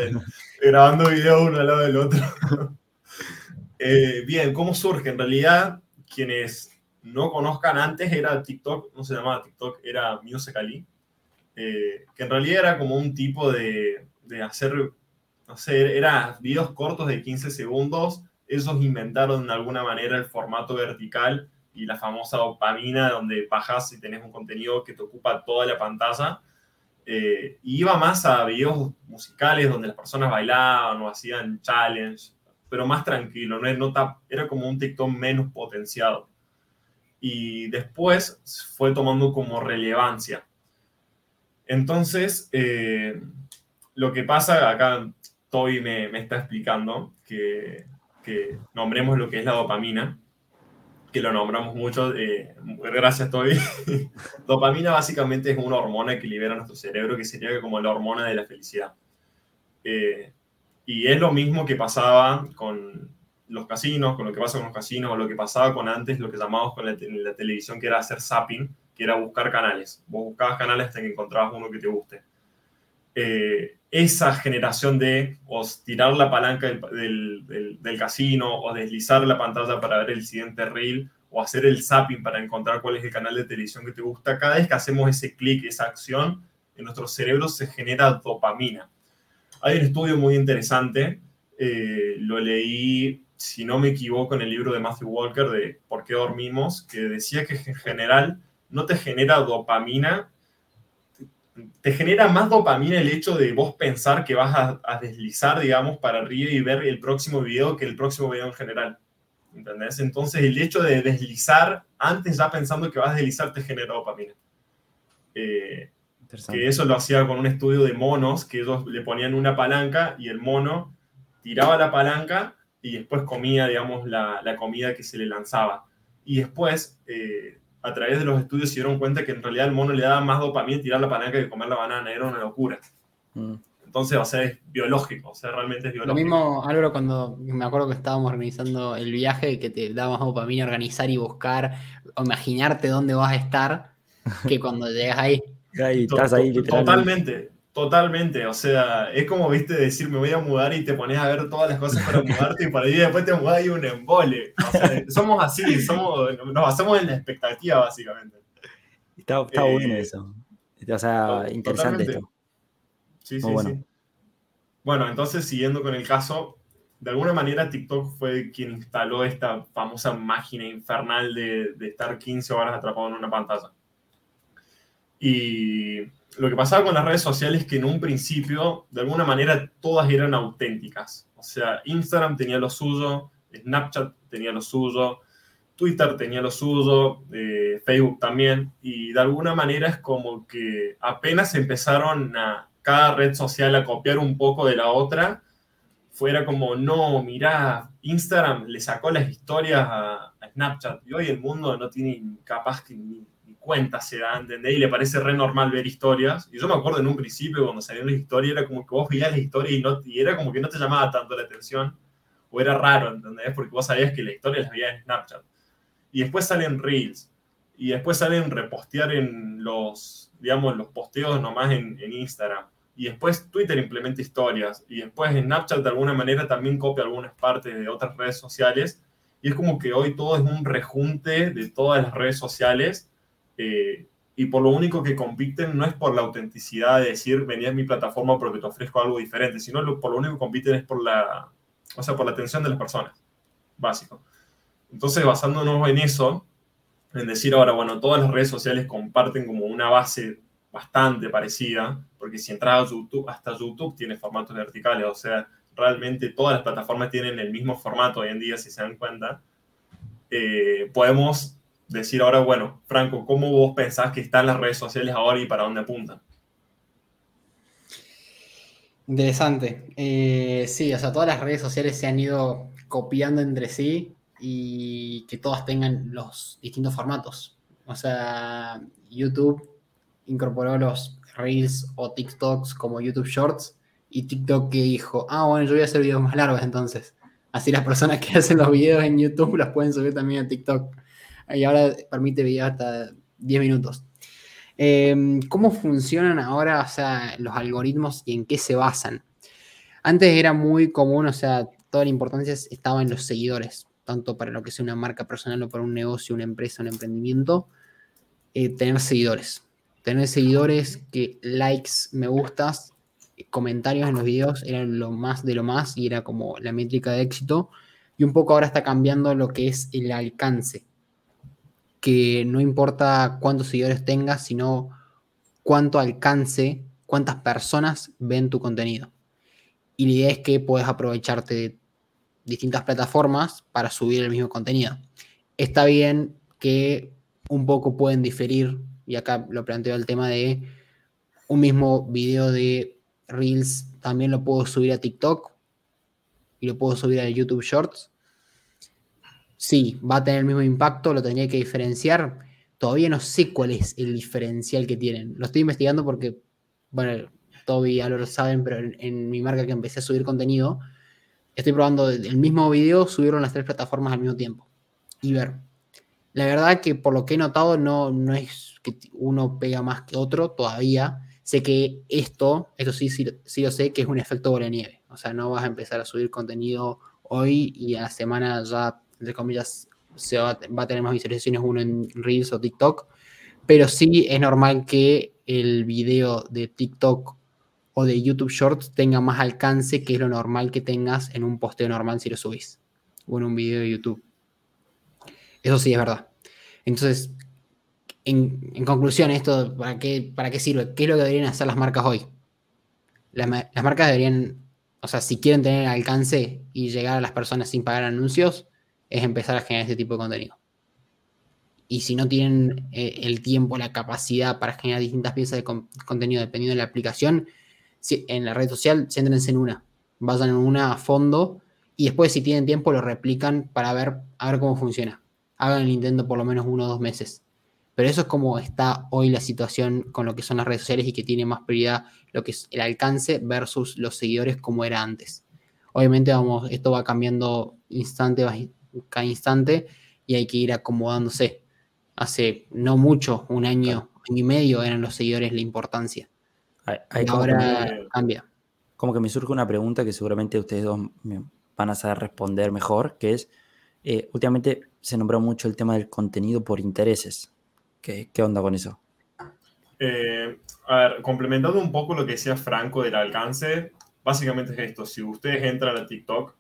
grabando videos uno al lado del otro. Eh, bien, ¿cómo surge? En realidad, quienes no conozcan antes era TikTok, no se llamaba TikTok, era Musical.ly, eh, que en realidad era como un tipo de, de hacer, no sé, eran videos cortos de 15 segundos. Esos inventaron de alguna manera el formato vertical y la famosa dopamina, donde bajas y tenés un contenido que te ocupa toda la pantalla. Eh, y iba más a videos musicales donde las personas bailaban o hacían challenge, pero más tranquilo, no, no era como un TikTok menos potenciado. Y después fue tomando como relevancia. Entonces, eh, lo que pasa acá, Toby me, me está explicando que, que nombremos lo que es la dopamina que lo nombramos mucho, eh, gracias Toby. Dopamina básicamente es una hormona que libera nuestro cerebro, que sería como la hormona de la felicidad. Eh, y es lo mismo que pasaba con los casinos, con lo que pasa con los casinos, o lo que pasaba con antes, lo que llamábamos con la, la televisión, que era hacer zapping, que era buscar canales. Vos buscabas canales hasta que encontrabas uno que te guste. Eh, esa generación de o tirar la palanca del, del, casino o deslizar la pantalla para ver el siguiente reel o hacer el zapping para encontrar cuál es el canal de televisión que te gusta, cada vez que hacemos ese clic, esa acción, en nuestro cerebro se genera dopamina. Hay un estudio muy interesante, eh, lo leí, si no me equivoco, en el libro de Matthew Walker de ¿Por qué dormimos?, que decía que en general no te genera dopamina te genera más dopamina el hecho de vos pensar que vas a, deslizar, digamos, para arriba y ver el próximo video que el próximo video en general. ¿Entendés? Entonces, el hecho de deslizar, antes ya pensando que vas a deslizar, te genera dopamina. Eh, que eso lo hacía con un estudio de monos, que ellos le ponían una palanca y el mono tiraba la palanca y después comía, digamos, la, la comida que se le lanzaba. Y después, eh, a través de los estudios se dieron cuenta que en realidad el mono le daba más dopamina tirar la palanca que comer la banana, era una locura. Mm. Entonces, o sea, es biológico, o sea, realmente es biológico. Lo mismo, Álvaro, cuando me acuerdo que estábamos organizando el viaje, que te daba más dopamina organizar y buscar, o imaginarte dónde vas a estar, que cuando llegas ahí. ahí estás ahí, Totalmente, Totalmente, o sea, es como, viste, decir me voy a mudar y te pones a ver todas las cosas para mudarte y para ir después te mudas y un embole. O sea, somos así, somos, nos basamos en la expectativa, básicamente. Está, está eh, bueno eso. O sea, interesante esto. Sí, sí, bueno. sí. Bueno, entonces, siguiendo con el caso, de alguna manera TikTok fue quien instaló esta famosa máquina infernal de, de estar 15 horas atrapado en una pantalla. Y lo que pasaba con las redes sociales es que en un principio, de alguna manera, todas eran auténticas. O sea, Instagram tenía lo suyo, Snapchat tenía lo suyo, Twitter tenía lo suyo, eh, Facebook también, y de alguna manera es como que apenas empezaron a cada red social a copiar un poco de la otra, fuera como, no, mirá, Instagram le sacó las historias a, Snapchat, y hoy el mundo no tiene capaz que ni cuenta se da, ¿entendés? Y le parece re normal ver historias. Y yo me acuerdo en un principio, cuando salieron las historias, era como que vos veías la historia y, no, y era como que no te llamaba tanto la atención, o era raro, ¿entendés? Porque vos sabías que la historia las veías en Snapchat. Y después salen Reels, y después salen repostear en los, digamos, los posteos nomás en, en Instagram. Y después Twitter implementa historias, y después Snapchat de alguna manera también copia algunas partes de otras redes sociales. Y es como que hoy todo es un rejunte de todas las redes sociales eh, y por lo único que compiten no es por la autenticidad de decir, vení a mi plataforma porque te ofrezco algo diferente, sino por lo único que compiten es por la, o sea, por la atención de las personas, básico. Entonces, basándonos en eso, en decir ahora, bueno, todas las redes sociales comparten como una base bastante parecida, porque si entras a YouTube, hasta YouTube tiene formatos verticales, o sea, realmente todas las plataformas tienen el mismo formato hoy en día, si se dan cuenta, eh, podemos decir ahora, bueno, Franco, ¿cómo vos pensás que están las redes sociales ahora y para dónde apuntan? Interesante. Eh, sí, o sea, todas las redes sociales se han ido copiando entre sí y que todas tengan los distintos formatos. O sea, YouTube incorporó los Reels o TikToks como YouTube Shorts y TikTok que dijo, ah, bueno, yo voy a hacer videos más largos entonces. Así las personas que hacen los videos en YouTube los pueden subir también a TikTok y ahora permite videos hasta 10 minutos. Em, ¿Cómo funcionan ahora o sea, los algoritmos y en qué se basan? Antes era muy común, o sea, toda la importancia estaba en los seguidores, tanto para lo que sea una marca personal o para un negocio, una empresa, un emprendimiento, eh, tener seguidores. Tener seguidores que likes, me gustas, comentarios en los videos eran lo más de lo más y era como la métrica de éxito. Y un poco ahora está cambiando lo que es el alcance que no importa cuántos seguidores tengas, sino cuánto alcance, cuántas personas ven tu contenido. Y la idea es que puedes aprovecharte de distintas plataformas para subir el mismo contenido. Está bien que un poco pueden diferir, y acá lo planteo el tema de un mismo video de Reels, también lo puedo subir a TikTok y lo puedo subir a YouTube Shorts. Sí, va a tener el mismo impacto, lo tendría que diferenciar. Todavía no sé cuál es el diferencial que tienen. Lo estoy investigando porque, bueno, todavía lo saben, pero en, mi marca que empecé a subir contenido, estoy probando el mismo video, subieron las tres plataformas al mismo tiempo y ver. La verdad que por lo que he notado no, no es que uno pega más que otro todavía. Sé que esto, esto sí, sí, sí lo sé, que es un efecto bola nieve. O sea, no vas a empezar a subir contenido hoy y a la semana ya entre comillas, se va, a tener más visualizaciones uno en Reels o TikTok, pero sí es normal que el video de TikTok o de YouTube Shorts tenga más alcance que es lo normal que tengas en un posteo normal si lo subís o en un video de YouTube. Eso sí es verdad. Entonces, en, conclusión, esto, ¿para qué, ¿para qué sirve? ¿Qué es lo que deberían hacer las marcas hoy? Las, las marcas deberían, o sea, si quieren tener alcance y llegar a las personas sin pagar anuncios, es empezar a generar este tipo de contenido. Y si no tienen eh, el tiempo, la capacidad para generar distintas piezas de contenido dependiendo de la aplicación, en la red social, céntrense en una. Vayan en una a fondo y después, si tienen tiempo, lo replican para ver, a ver cómo funciona. Hagan el intento por lo menos uno o dos meses. Pero eso es como está hoy la situación con lo que son las redes sociales y que tiene más prioridad lo que es el alcance versus los seguidores como era antes. Obviamente, vamos, esto va cambiando instante, cada instante y hay que ir acomodándose. Hace no mucho, un año, año y medio eran los seguidores la importancia. ahora cambia. Como que me surge una pregunta que seguramente ustedes dos van a saber responder mejor, que es, eh, últimamente se nombró mucho el tema del contenido por intereses. ¿Qué, qué onda con eso? Eh, a ver, complementando un poco lo que decía Franco del alcance, básicamente es esto, si ustedes entran a TikTok,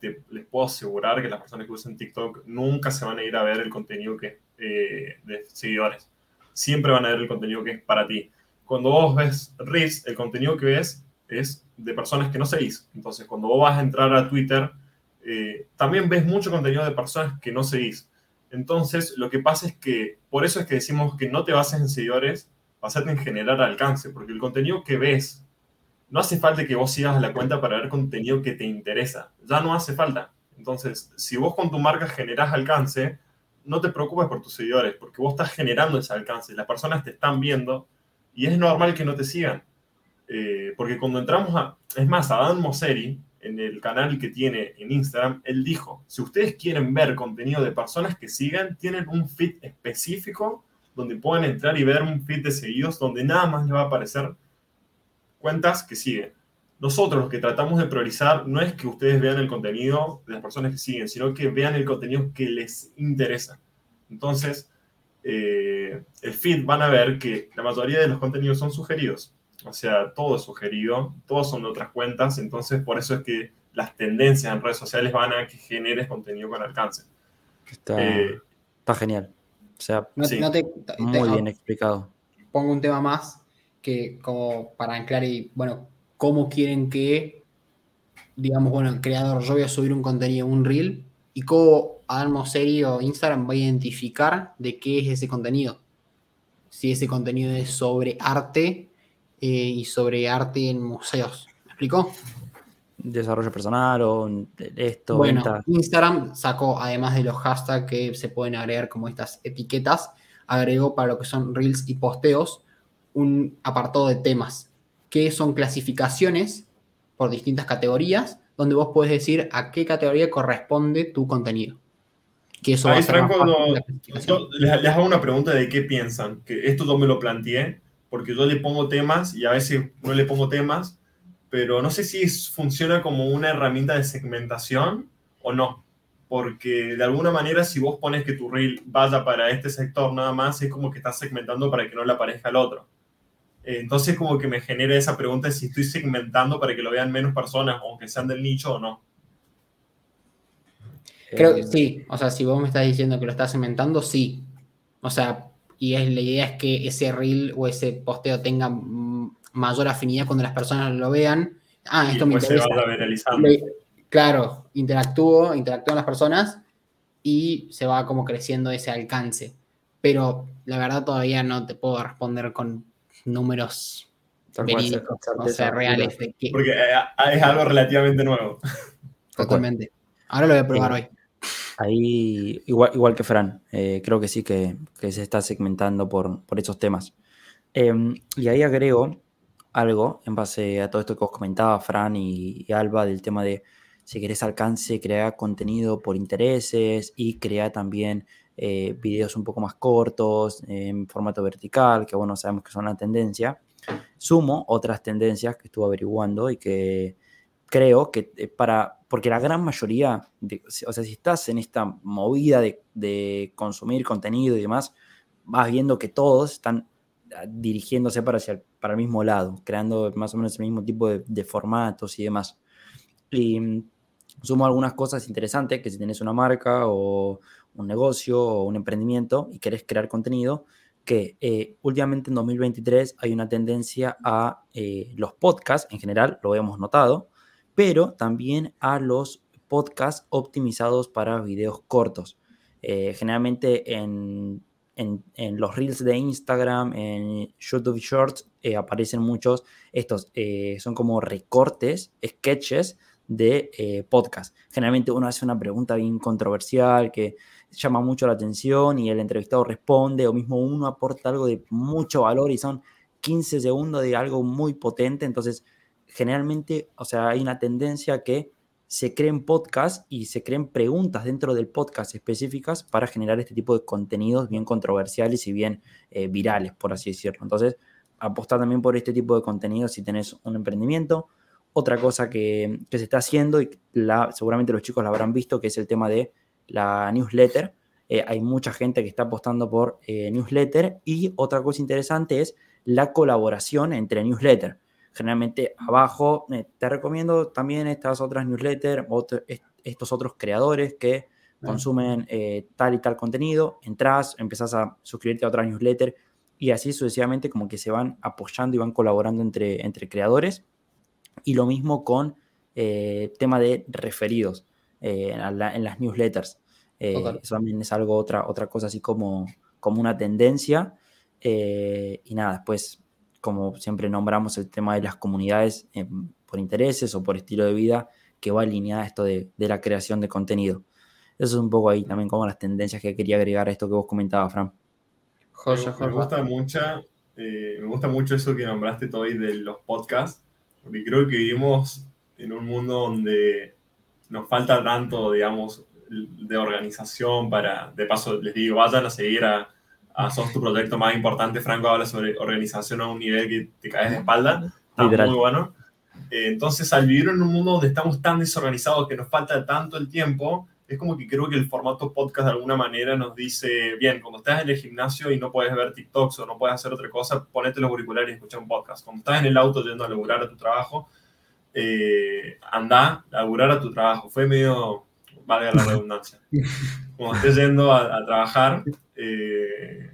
les puedo asegurar que las personas que usan TikTok nunca se van a ir a ver el contenido que eh, de seguidores. Siempre van a ver el contenido que es para ti. Cuando vos ves Reels, el contenido que ves es de personas que no seguís. Entonces, cuando vos vas a entrar a Twitter, eh, también ves mucho contenido de personas que no seguís. Entonces, lo que pasa es que, por eso es que decimos que no te bases en seguidores, basate en generar alcance, porque el contenido que ves no hace falta que vos sigas la cuenta para ver contenido que te interesa. Ya no hace falta. Entonces, si vos con tu marca generás alcance, no te preocupes por tus seguidores, porque vos estás generando ese alcance. Las personas te están viendo y es normal que no te sigan. Eh, porque cuando entramos a... Es más, Adam Mosseri, en el canal que tiene en Instagram, él dijo, si ustedes quieren ver contenido de personas que sigan, tienen un feed específico donde pueden entrar y ver un feed de seguidos donde nada más les va a aparecer cuentas que siguen. Nosotros lo que tratamos de priorizar no es que ustedes vean el contenido de las personas que siguen, sino que vean el contenido que les interesa. Entonces, eh, el feed van a ver que la mayoría de los contenidos son sugeridos. O sea, todo es sugerido, todos son de otras cuentas. Entonces, por eso es que las tendencias en redes sociales van a que generes contenido con alcance. Está, eh, genial. O sea, muy bien explicado. Pongo un tema más que como para anclar y, bueno, cómo quieren que, digamos, bueno, el creador, yo voy a subir un contenido, un reel, y cómo Adam serio o Instagram va a identificar de qué es ese contenido. Si ese contenido es sobre arte eh, y sobre arte en museos. ¿Me explicó? Desarrollo personal o esto. Bueno, Instagram sacó, además de los hashtags que se pueden agregar como estas etiquetas, agregó para lo que son reels y posteos un apartado de temas, que son clasificaciones por distintas categorías, donde vos podés decir a qué categoría corresponde tu contenido. Que eso Ahí, Franco, les, hago una pregunta de qué piensan, que esto yo me lo planteé, porque yo le pongo temas y a veces no le pongo temas, pero no sé si funciona como una herramienta de segmentación o no porque de alguna manera si vos pones que tu reel vaya para este sector nada más, es como que estás segmentando para que no le aparezca al otro. Entonces como que me genera esa pregunta de si estoy segmentando para que lo vean menos personas, aunque sean del nicho o no. Creo que sí, o sea, si vos me estás diciendo que lo estás segmentando, sí. O sea, y es, la idea es que ese reel o ese posteo tenga mayor afinidad cuando las personas lo vean. Ah, esto me interesa. claro, interactúo, interactúan las personas y se va como creciendo ese alcance. Pero la verdad todavía no te puedo responder con números verídicos, o sea, reales. Porque eh, ah, es algo relativamente nuevo. Totalmente. Ahora lo voy a probar hoy. Ahí, igual, igual que Fran, eh, creo que sí que, se está segmentando por, por esos temas. Em, y ahí agrego algo en base a todo esto que os comentaba Fran y, Alba del tema de si querés alcance, crear contenido por intereses y crear también eh, videos un poco más cortos en formato vertical, que bueno, sabemos que son la tendencia. Sumo otras tendencias que estuve averiguando y que creo que eh, para, porque la gran mayoría, de, o sea, si estás en esta movida de, de consumir contenido y demás, vas viendo que todos están ah, dirigiéndose para, hacia para el mismo lado, creando más o menos el mismo tipo de, formatos y demás. Y mm, sumo algunas cosas interesantes, que si tienes una marca o un negocio o un emprendimiento y querés crear contenido, que eh, últimamente en 2023 hay una tendencia a eh, los podcasts en general, lo hemos notado, pero también a los podcasts optimizados para videos cortos. Eh, generalmente en en, los reels de Instagram, en YouTube Shorts, aparecen muchos, estos son como recortes, sketches de eh, podcast. Generalmente uno hace una pregunta bien controversial que llama mucho la atención y el entrevistado responde, o mismo uno aporta algo de mucho valor y son 15 segundos de algo muy potente. Entonces, generalmente, o sea, hay una tendencia que se creen podcasts y se creen preguntas dentro del podcast específicas para generar este tipo de contenidos bien controversiales y bien eh, virales, por así decirlo. Entonces, apostar también por este tipo de contenidos si tenés un emprendimiento. Otra cosa que, se está haciendo, y la, seguramente los chicos la habrán visto, que es el tema de la newsletter. Eh, hay mucha gente que está apostando por eh, newsletter. Y otra cosa interesante es la colaboración entre newsletter. Generalmente abajo eh, te recomiendo también estas otras newsletters, estos otros creadores que consumen eh, tal y tal contenido, entras, empezás a suscribirte a otra newsletter y así sucesivamente como que se van apoyando y van colaborando entre, entre creadores. Y lo mismo con tema de referidos en, las newsletters. eso también es algo, otra, otra cosa así como, como una tendencia. y nada, después como siempre nombramos el tema de las comunidades eh, por intereses o por estilo de vida, que va alineada a esto de, la creación de contenido. Eso es un poco ahí también como las tendencias que quería agregar a esto que vos comentabas, Fran. me, gusta mucho, eh, me gusta mucho eso que nombraste hoy de los podcasts, porque creo que vivimos en un mundo donde nos falta tanto, digamos, de organización para, de paso les digo, vayan a seguir a, a Sos tu proyecto más importante. Franco habla sobre organización a un nivel que te caes de espalda. Está muy bueno. Eh, entonces, al vivir en un mundo donde estamos tan desorganizados que nos falta tanto el tiempo, es como que creo que el formato podcast de alguna manera nos dice, bien, cuando estás en el gimnasio y no puedes ver TikToks o no puedes hacer otra cosa, ponete los auriculares y escucha un podcast. Cuando estás en el auto yendo a laburar a tu trabajo, eh, anda a laburar a tu trabajo. Fue medio, valga la redundancia. Cuando estés yendo a, trabajar, eh,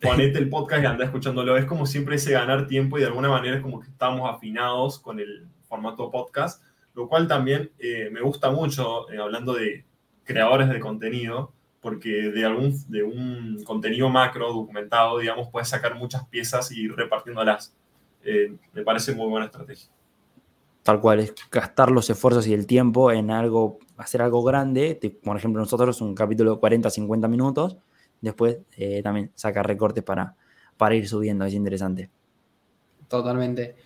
ponete el podcast y anda escuchándolo. Es como siempre ese ganar tiempo y de alguna manera es como que estamos afinados con el formato podcast, lo cual también eh, me gusta mucho, eh, hablando de creadores de contenido, porque de, algún, de un contenido macro documentado, digamos, puedes sacar muchas piezas y ir repartiéndolas. Me parece muy buena estrategia. Tal cual, es gastar los esfuerzos y el tiempo en algo, hacer algo grande, por ejemplo nosotros un capítulo de 40, 50 minutos, después eh, también sacar recortes para, para ir subiendo, es interesante. Totalmente.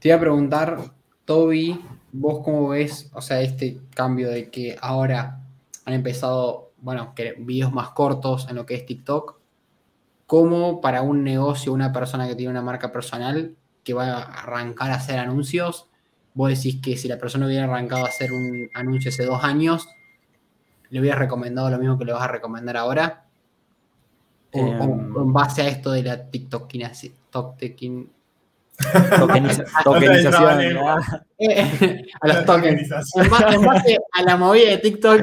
Te iba a preguntar, Toby, vos cómo ves, o sea, este cambio de que ahora han empezado, bueno, videos más cortos en lo que es TikTok, ¿cómo para un negocio, una persona que tiene una marca personal que va a arrancar a hacer anuncios, vos decís que si la persona hubiera arrancado a hacer un anuncio hace dos años, le hubieras recomendado lo mismo que le vas a recomendar ahora? O, em, en base a esto de la TikTok tokenización. tokenización. a los tokens. En base, a la movida de TikTok,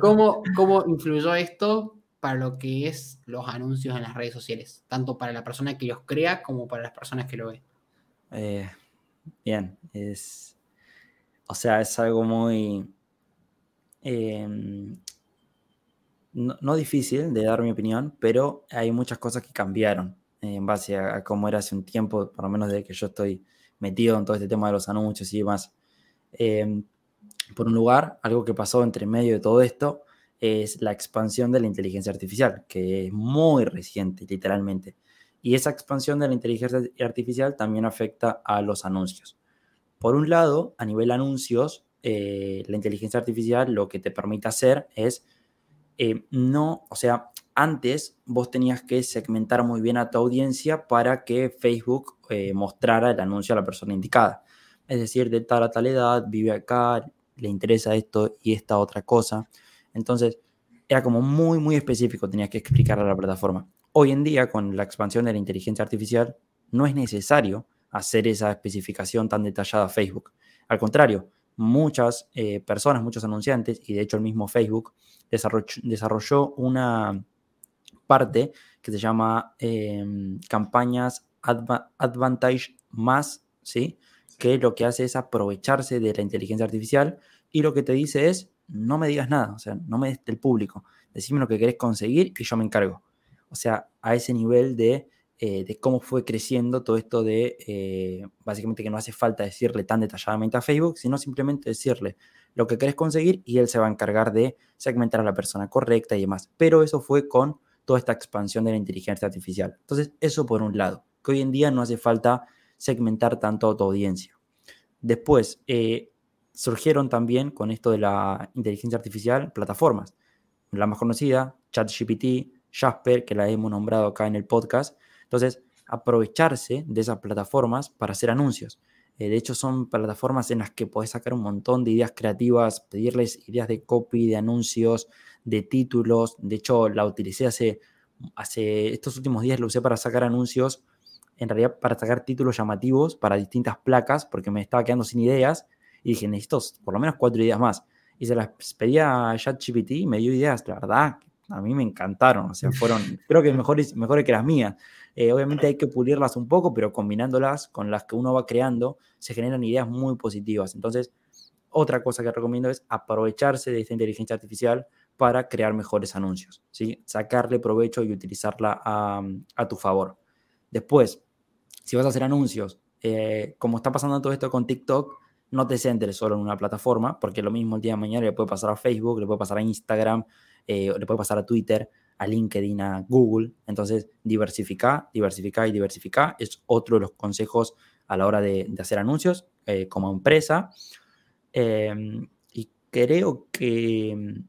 ¿cómo, ¿cómo influyó esto para lo que es los anuncios en las redes sociales, tanto para la persona que los crea como para las personas que lo ven. Eh, bien, es, o sea, es algo muy, em, no, difícil de dar mi opinión, pero hay muchas cosas que cambiaron en base a, cómo era hace un tiempo, por lo menos desde que yo estoy metido en todo este tema de los anuncios y demás. Em, por un lugar, algo que pasó entre medio de todo esto es la expansión de la inteligencia artificial, que es muy reciente, literalmente. Y esa expansión de la inteligencia artificial también afecta a los anuncios. Por un lado, a nivel anuncios, eh, la inteligencia artificial lo que te permite hacer es eh, no, o sea, antes vos tenías que segmentar muy bien a tu audiencia para que Facebook eh, mostrara el anuncio a la persona indicada. Es decir, de tal a tal edad, vive acá, le interesa esto y esta otra cosa. Entonces, era como muy, muy específico, tenías que explicar a la plataforma. Hoy en día, con la expansión de la inteligencia artificial, no es necesario hacer esa especificación tan detallada a Facebook. Al contrario, muchas eh, personas, muchos anunciantes, y de hecho el mismo Facebook, desarrolló, una parte que se llama em, campañas Advantage más, ¿sí? que lo que hace es aprovecharse de la inteligencia artificial y lo que te dice es, no me digas nada, o sea, no me des del público, decime lo que querés conseguir y yo me encargo. O sea, a ese nivel de, eh, cómo fue creciendo todo esto de, eh, básicamente que no hace falta decirle tan detalladamente a Facebook, sino simplemente decirle lo que querés conseguir y él se va a encargar de segmentar a la persona correcta y demás. Pero eso fue con toda esta expansión de la inteligencia artificial. Entonces, eso por un lado, que hoy en día no hace falta segmentar tanto a tu audiencia. Después, eh, surgieron también con esto de la inteligencia artificial plataformas. La más conocida, ChatGPT, Jasper, que la hemos nombrado acá en el podcast. Entonces, aprovecharse de esas plataformas para hacer anuncios. Eh, de hecho, son plataformas en las que podés sacar un montón de ideas creativas, pedirles ideas de copy, de anuncios, de títulos. De hecho, la utilicé hace, hace estos últimos días, lo usé para sacar anuncios en realidad para sacar títulos llamativos para distintas placas, porque me estaba quedando sin ideas, y dije, necesito por lo menos cuatro ideas más. Y se las pedí a ChatGPT y me dio ideas, la verdad, a mí me encantaron, o sea, fueron, creo que mejores, mejores que las mías. Eh, obviamente hay que pulirlas un poco, pero combinándolas con las que uno va creando, se generan ideas muy positivas. Entonces, otra cosa que recomiendo es aprovecharse de esta inteligencia artificial para crear mejores anuncios, ¿sí? sacarle provecho y utilizarla a, a tu favor. Después, si vas a hacer anuncios, eh, como está pasando todo esto con TikTok, no te centres solo en una plataforma, porque lo mismo el día de mañana le puede pasar a Facebook, le puede pasar a Instagram, eh, le puede pasar a Twitter, a LinkedIn, a Google. Entonces, diversificar, diversificar y diversificar es otro de los consejos a la hora de, hacer anuncios eh, como empresa. Em, y creo que,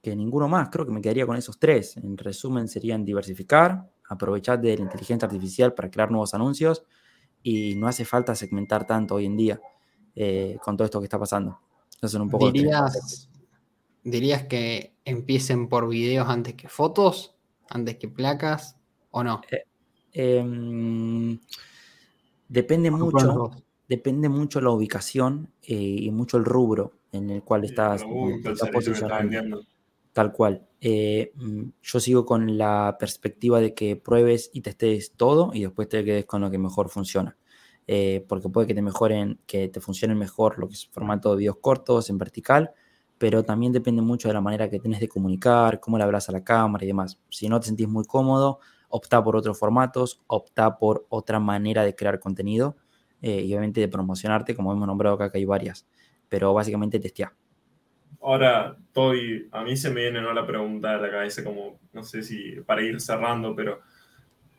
que ninguno más, creo que me quedaría con esos tres. En resumen, serían diversificar, aprovechar de la inteligencia artificial para crear nuevos anuncios y no hace falta segmentar tanto hoy en día eh, con todo esto que está pasando. Entonces, un poco ¿Dirías, ¿Dirías que empiecen por videos antes que fotos, antes que placas o no? Eh, em, depende mucho, depende mucho la ubicación eh, y mucho el rubro en el cual estás, estás posicionando. Tal cual. Eh, mm, yo sigo con la perspectiva de que pruebes y testes todo y después te quedes con lo que mejor funciona. Eh, porque puede que te mejoren, que te funcionen mejor lo que es formato de videos cortos en vertical, pero también depende mucho de la manera que tienes de comunicar, cómo le hablas a la cámara y demás. Si no te sentís muy cómodo, opta por otros formatos, opta por otra manera de crear contenido eh, y obviamente de promocionarte, como hemos nombrado acá, que hay varias, pero básicamente testea. Ahora, estoy, a mí se me viene ¿no? la pregunta de la cabeza, como, no sé si para ir cerrando, pero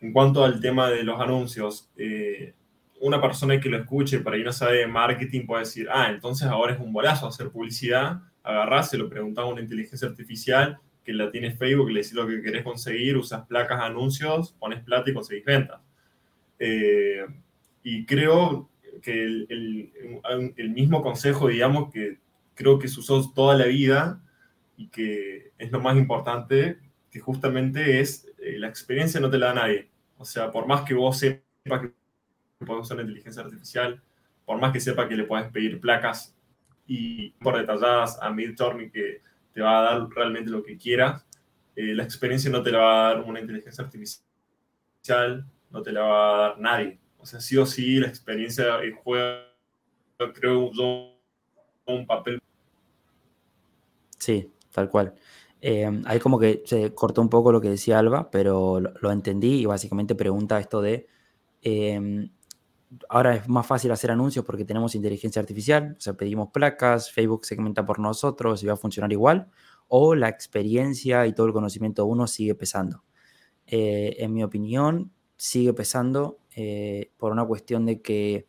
en cuanto al tema de los anuncios, eh, una persona que lo escuche, para ir no sabe de marketing, puede decir, ah, entonces ahora es un bolazo hacer publicidad, agarrás, se lo preguntás a una inteligencia artificial que la tiene Facebook, le decís lo que querés conseguir, usas placas, anuncios, pones plata y conseguís ventas. Eh, y creo que el, el mismo consejo, digamos, que creo que se usó toda la vida y que es lo más importante, que justamente es eh, la experiencia no te la da nadie. O sea, por más que vos sepas que puedes usar la inteligencia artificial, por más que sepa que le puedes pedir placas y por detalladas a Midjourney que te va a dar realmente lo que quieras, eh, la experiencia no te la va a dar una inteligencia artificial, no te la va a dar nadie. O sea, sí o sí, la experiencia juega, creo, un papel. Sí, tal cual. Eh, ahí como que se cortó un poco lo que decía Alba, pero lo, entendí y básicamente pregunta esto de, eh, ahora es más fácil hacer anuncios porque tenemos inteligencia artificial, o sea, pedimos placas, Facebook segmenta por nosotros y va a funcionar igual, o la experiencia y todo el conocimiento de uno sigue pesando. Eh, en mi opinión, sigue pesando eh, por una cuestión de que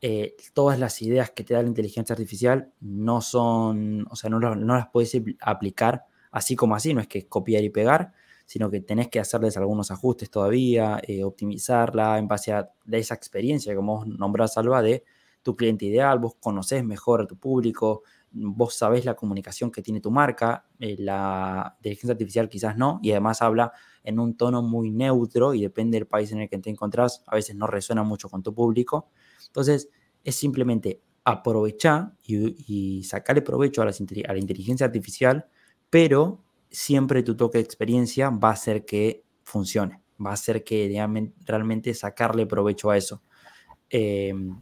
eh, todas las ideas que te da la inteligencia artificial no son, o sea, no, no las puedes aplicar así como así, no es que copiar y pegar, sino que tenés que hacerles algunos ajustes todavía, optimizarla en base a esa experiencia, como vos nombrás, Salva, de tu cliente ideal, vos conocés mejor a tu público, vos sabés la comunicación que tiene tu marca, eh, la inteligencia artificial quizás no, y además habla en un tono muy neutro y depende del país en el que te encontrás, a veces no resuena mucho con tu público. Entonces, es simplemente aprovechar y, sacarle provecho a la inteligencia artificial, pero siempre tu toque de experiencia va a hacer que funcione, va a hacer que realmente sacarle provecho a eso. Em,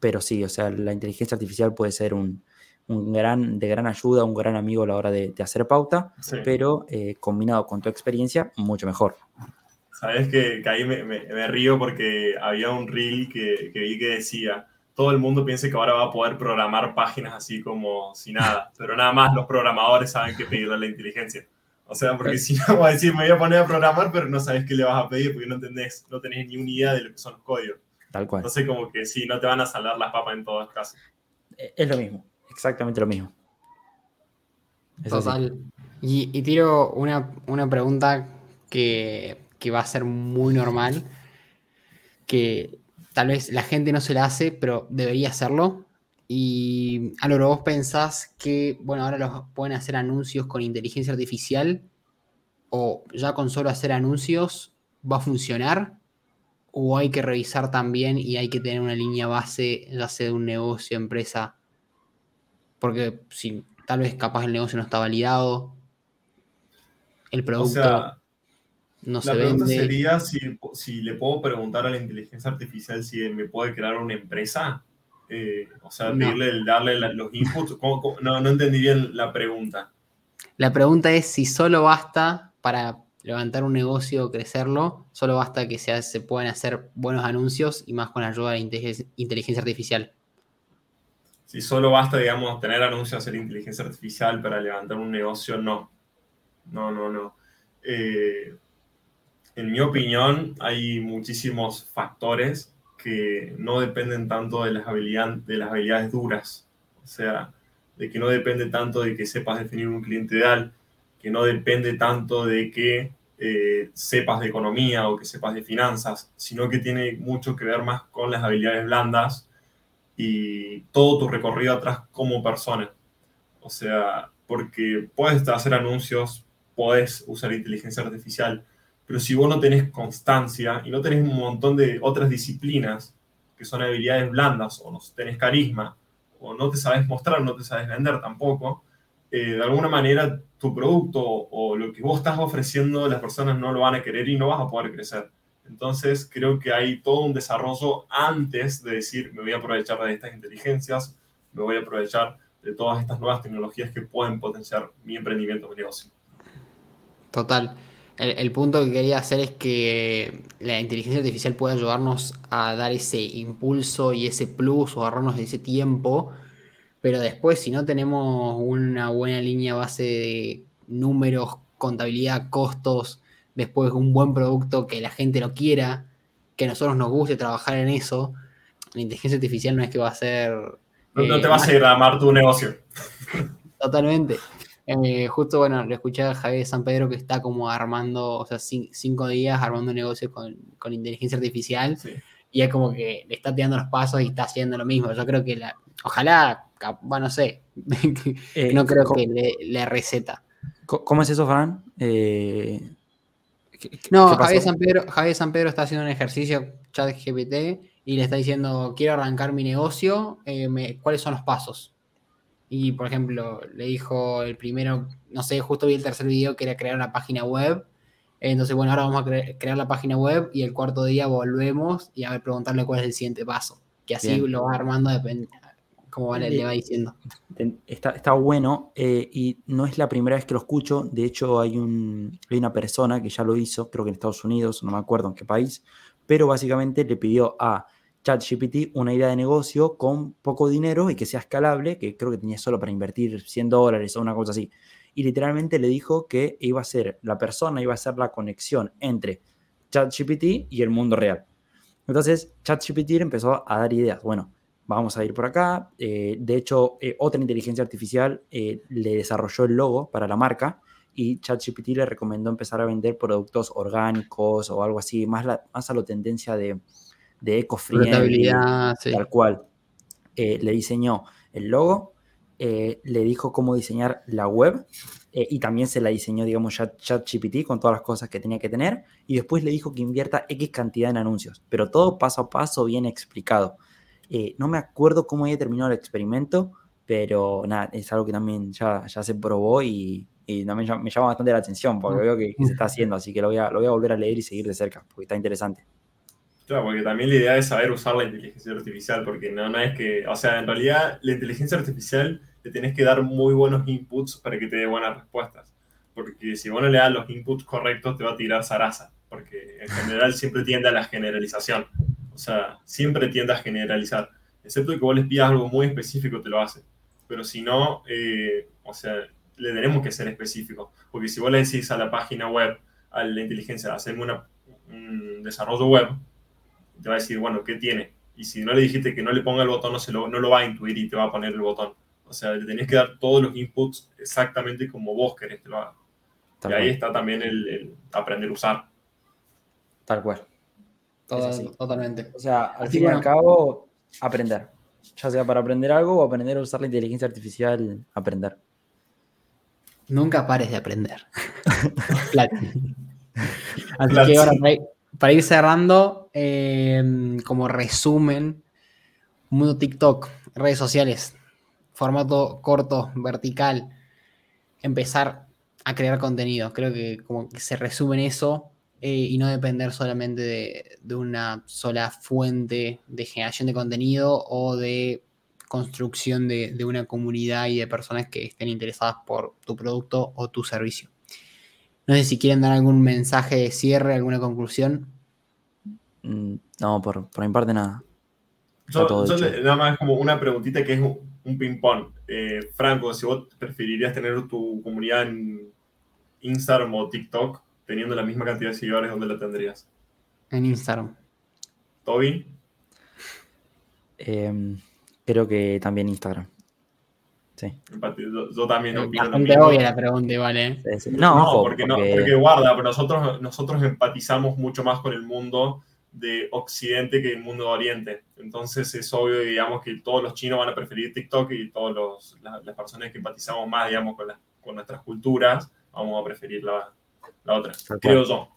pero sí, o sea, la inteligencia artificial puede ser un, un gran, de gran ayuda, un gran amigo a la hora de, hacer pauta, pero eh, combinado con tu experiencia, mucho mejor. Sabes que, ahí me, río porque había un reel que, vi que decía, todo el mundo piensa que ahora va a poder programar páginas así como si nada, pero nada más los programadores saben qué pedirle a la inteligencia. O sea, porque si no, va a decir, me voy a poner a programar, pero no sabes qué le vas a pedir porque no entendés, no tenés ni una idea de lo que son los códigos. Tal cual. Entonces, como que sí, no te van a salar las papas en todos casos. Es lo mismo exactamente lo mismo. Total. Y, tiro una, pregunta que, va a ser muy normal, que tal vez la gente no se la hace, pero debería hacerlo. Y a lo que vos pensás que, bueno, ahora los pueden hacer anuncios con inteligencia artificial o ya con solo hacer anuncios va a funcionar o hay que revisar también y hay que tener una línea base, ya sea de un negocio, empresa, porque si tal vez capaz el negocio no está validado, el producto no se vende. La pregunta sería si, le puedo preguntar a la inteligencia artificial si me puede crear una empresa. Eh, o sea, darle los inputs. No, no entendí bien la pregunta. La pregunta es si solo basta para levantar un negocio o crecerlo, solo basta que se, se puedan hacer buenos anuncios y más con la ayuda de inteligencia artificial si solo basta, digamos, tener anuncios, hacer inteligencia artificial para levantar un negocio, no. No, no, no. Eh, en mi opinión, hay muchísimos factores que no dependen tanto de las, habilidades, duras. O sea, de que no depende tanto de que sepas definir un cliente ideal, que no depende tanto de que eh, sepas de economía o que sepas de finanzas, sino que tiene mucho que ver más con las habilidades blandas y todo tu recorrido atrás como persona. O sea, porque puedes hacer anuncios, puedes usar inteligencia artificial, pero si vos no tenés constancia y no tenés un montón de otras disciplinas que son habilidades blandas o no tenés carisma o no te sabes mostrar, no te sabes vender tampoco, eh, de alguna manera tu producto o lo que vos estás ofreciendo las personas no lo van a querer y no vas a poder crecer. Entonces, creo que hay todo un desarrollo antes de decir, me voy a aprovechar de estas inteligencias, me voy a aprovechar de todas estas nuevas tecnologías que pueden potenciar mi emprendimiento, mi negocio. Total. El, punto que quería hacer es que la inteligencia artificial puede ayudarnos a dar ese impulso y ese plus o agarrarnos de ese tiempo, pero después si no tenemos una buena línea base de números, contabilidad, costos, después un buen producto que la gente lo quiera, que a nosotros nos guste trabajar en eso, la inteligencia artificial no es que va a ser... No, te eh, vas a ir a amar tu negocio. Totalmente. Eh, justo, bueno, le escuché a Javier San Pedro que está como armando, o sea, cinco días armando un negocio con, inteligencia artificial. Y es como que le está tirando los pasos y está haciendo lo mismo. Yo creo que la, ojalá, bueno, no sé, eh, no creo que le, receta. ¿Cómo es eso, Fran? Eh, no, Javier San, Pedro, Javier San Pedro está haciendo un ejercicio chat GPT y le está diciendo, quiero arrancar mi negocio, ¿cuáles son los pasos? Y, por ejemplo, le dijo el primero, no sé, justo vi el tercer video que era crear una página web. Entonces, bueno, ahora vamos a crear la página web y el cuarto día volvemos y a preguntarle cuál es el siguiente paso. Que así lo va armando como vale, le va diciendo. Está, está bueno eh, y no es la primera vez que lo escucho. De hecho, hay, un, hay una persona que ya lo hizo, creo que en Estados Unidos, no me acuerdo en qué país, pero básicamente le pidió a ChatGPT una idea de negocio con poco dinero y que sea escalable, que creo que tenía solo para invertir 100 dólares o una cosa así. Y literalmente le dijo que iba a ser la persona, iba a ser la conexión entre ChatGPT y el mundo real. Entonces, ChatGPT empezó a dar ideas. Bueno, vamos a ir por acá. Eh, de hecho, eh, otra inteligencia artificial eh, le desarrolló el logo para la marca y ChatGPT le recomendó empezar a vender productos orgánicos o algo así, más, más a la tendencia de de eco-friendly, tal cual. Eh, le diseñó el logo, eh, le dijo cómo diseñar la web eh, y también se la diseñó, digamos, ChatGPT con todas las cosas que tenía que tener y después le dijo que invierta X cantidad en anuncios, pero todo paso a paso bien explicado. no me acuerdo cómo había terminado el experimento, pero nada, es algo que también ya, ya se probó y, también me llama bastante la atención porque veo que, se está haciendo, así que lo voy, a, lo voy a volver a leer y seguir de cerca, porque está interesante. Claro, porque también la idea es saber usar la inteligencia artificial, porque no, no es que, o sea, en realidad la inteligencia artificial le tenés que dar muy buenos inputs para que te dé buenas respuestas. Porque si vos no le das los inputs correctos, te va a tirar zaraza, porque en general siempre tiende a la generalización. O sea, siempre tiende a generalizar. Excepto que vos les pidas algo muy específico, te lo hace. Pero si no, eh, o sea, le tenemos que ser específico. Porque si vos le decís a la página web, a la inteligencia, hacerme una, un desarrollo web, te va a decir, bueno, ¿qué tiene? Y si no le dijiste que no le ponga el botón, no, se lo, no lo va a intuir y te va a poner el botón. O sea, le tenés que dar todos los inputs exactamente como vos querés que lo haga. y ahí está también el, aprender a usar. Tal cual. totalmente. O sea, al fin y al cabo, aprender. Ya sea para aprender algo o aprender a usar la inteligencia artificial, aprender. Nunca pares de aprender. Así que ahora, para ir cerrando, em, como resumen, mundo TikTok, redes sociales, formato corto, vertical, empezar a crear contenido. Creo que como que se resume en eso eh, y no depender solamente de, una sola fuente de generación de contenido o de construcción de, una comunidad y de personas que estén interesadas por tu producto o tu servicio. No sé si quieren dar algún mensaje de cierre, alguna conclusión. Mm, no, por, por mi parte nada. nada más como una preguntita que es un, ping-pong. Eh, Franco, si vos preferirías tener tu comunidad en Instagram o TikTok, teniendo la misma cantidad de seguidores, ¿dónde la tendrías? En Instagram. ¿Toby? Em, creo que también Instagram. Sí. Yo, también Bastante obvia la pregunta, ¿vale? No, porque, no, porque guarda, pero nosotros, nosotros empatizamos mucho más con el mundo de Occidente que el mundo de Oriente. Entonces es obvio, digamos, que todos los chinos van a preferir TikTok y todas las personas que empatizamos más, digamos, con, con nuestras culturas, vamos a preferir la, la otra. Creo yo.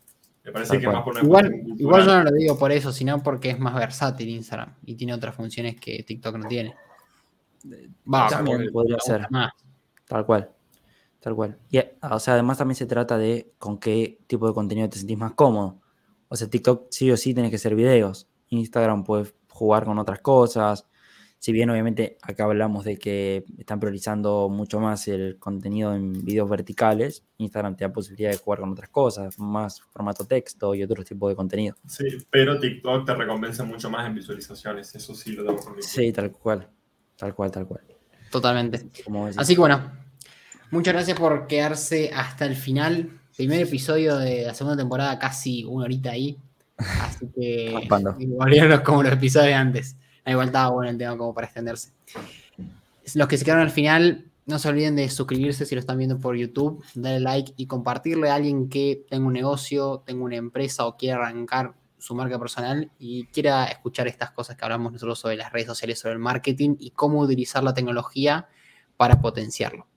Me parece que más por una igual, igual yo no lo digo por eso, sino porque es más versátil Instagram y tiene otras funciones que TikTok no tiene. Va, también podría ser. Tal cual. Tal cual. Y, o sea, además también se trata de con qué tipo de contenido te sentís más cómodo. O sea, TikTok sí o sí tiene que ser videos. Instagram puedes jugar con otras cosas. Si bien obviamente acá hablamos de que están priorizando mucho más el contenido en videos verticales, Instagram te da posibilidad de jugar con otras cosas, más formato texto y otro tipo de contenido. Sí, pero TikTok te recompensa mucho más en visualizaciones, eso sí lo debo Sí, tal cual. Tal cual, tal cual. Totalmente. Así que bueno, muchas gracias por quedarse hasta el final. Primer episodio de la segunda temporada, casi una horita ahí. Así que volvieron como los episodios de antes. Igual estaba bueno el tema como para extenderse. Los que se quedaron al final, no se olviden de suscribirse si lo están viendo por YouTube, darle like y compartirle a alguien que tenga un negocio, tenga una empresa o quiera arrancar su marca personal y quiera escuchar estas cosas que hablamos nosotros sobre las redes sociales, sobre el marketing y cómo utilizar la tecnología para potenciarlo.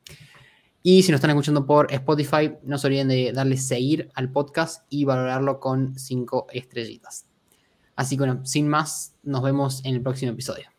Y si nos están escuchando por Spotify, no se olviden de darle seguir al podcast y valorarlo con cinco estrellitas. Así que bueno, sin más, nos vemos en el próximo episodio.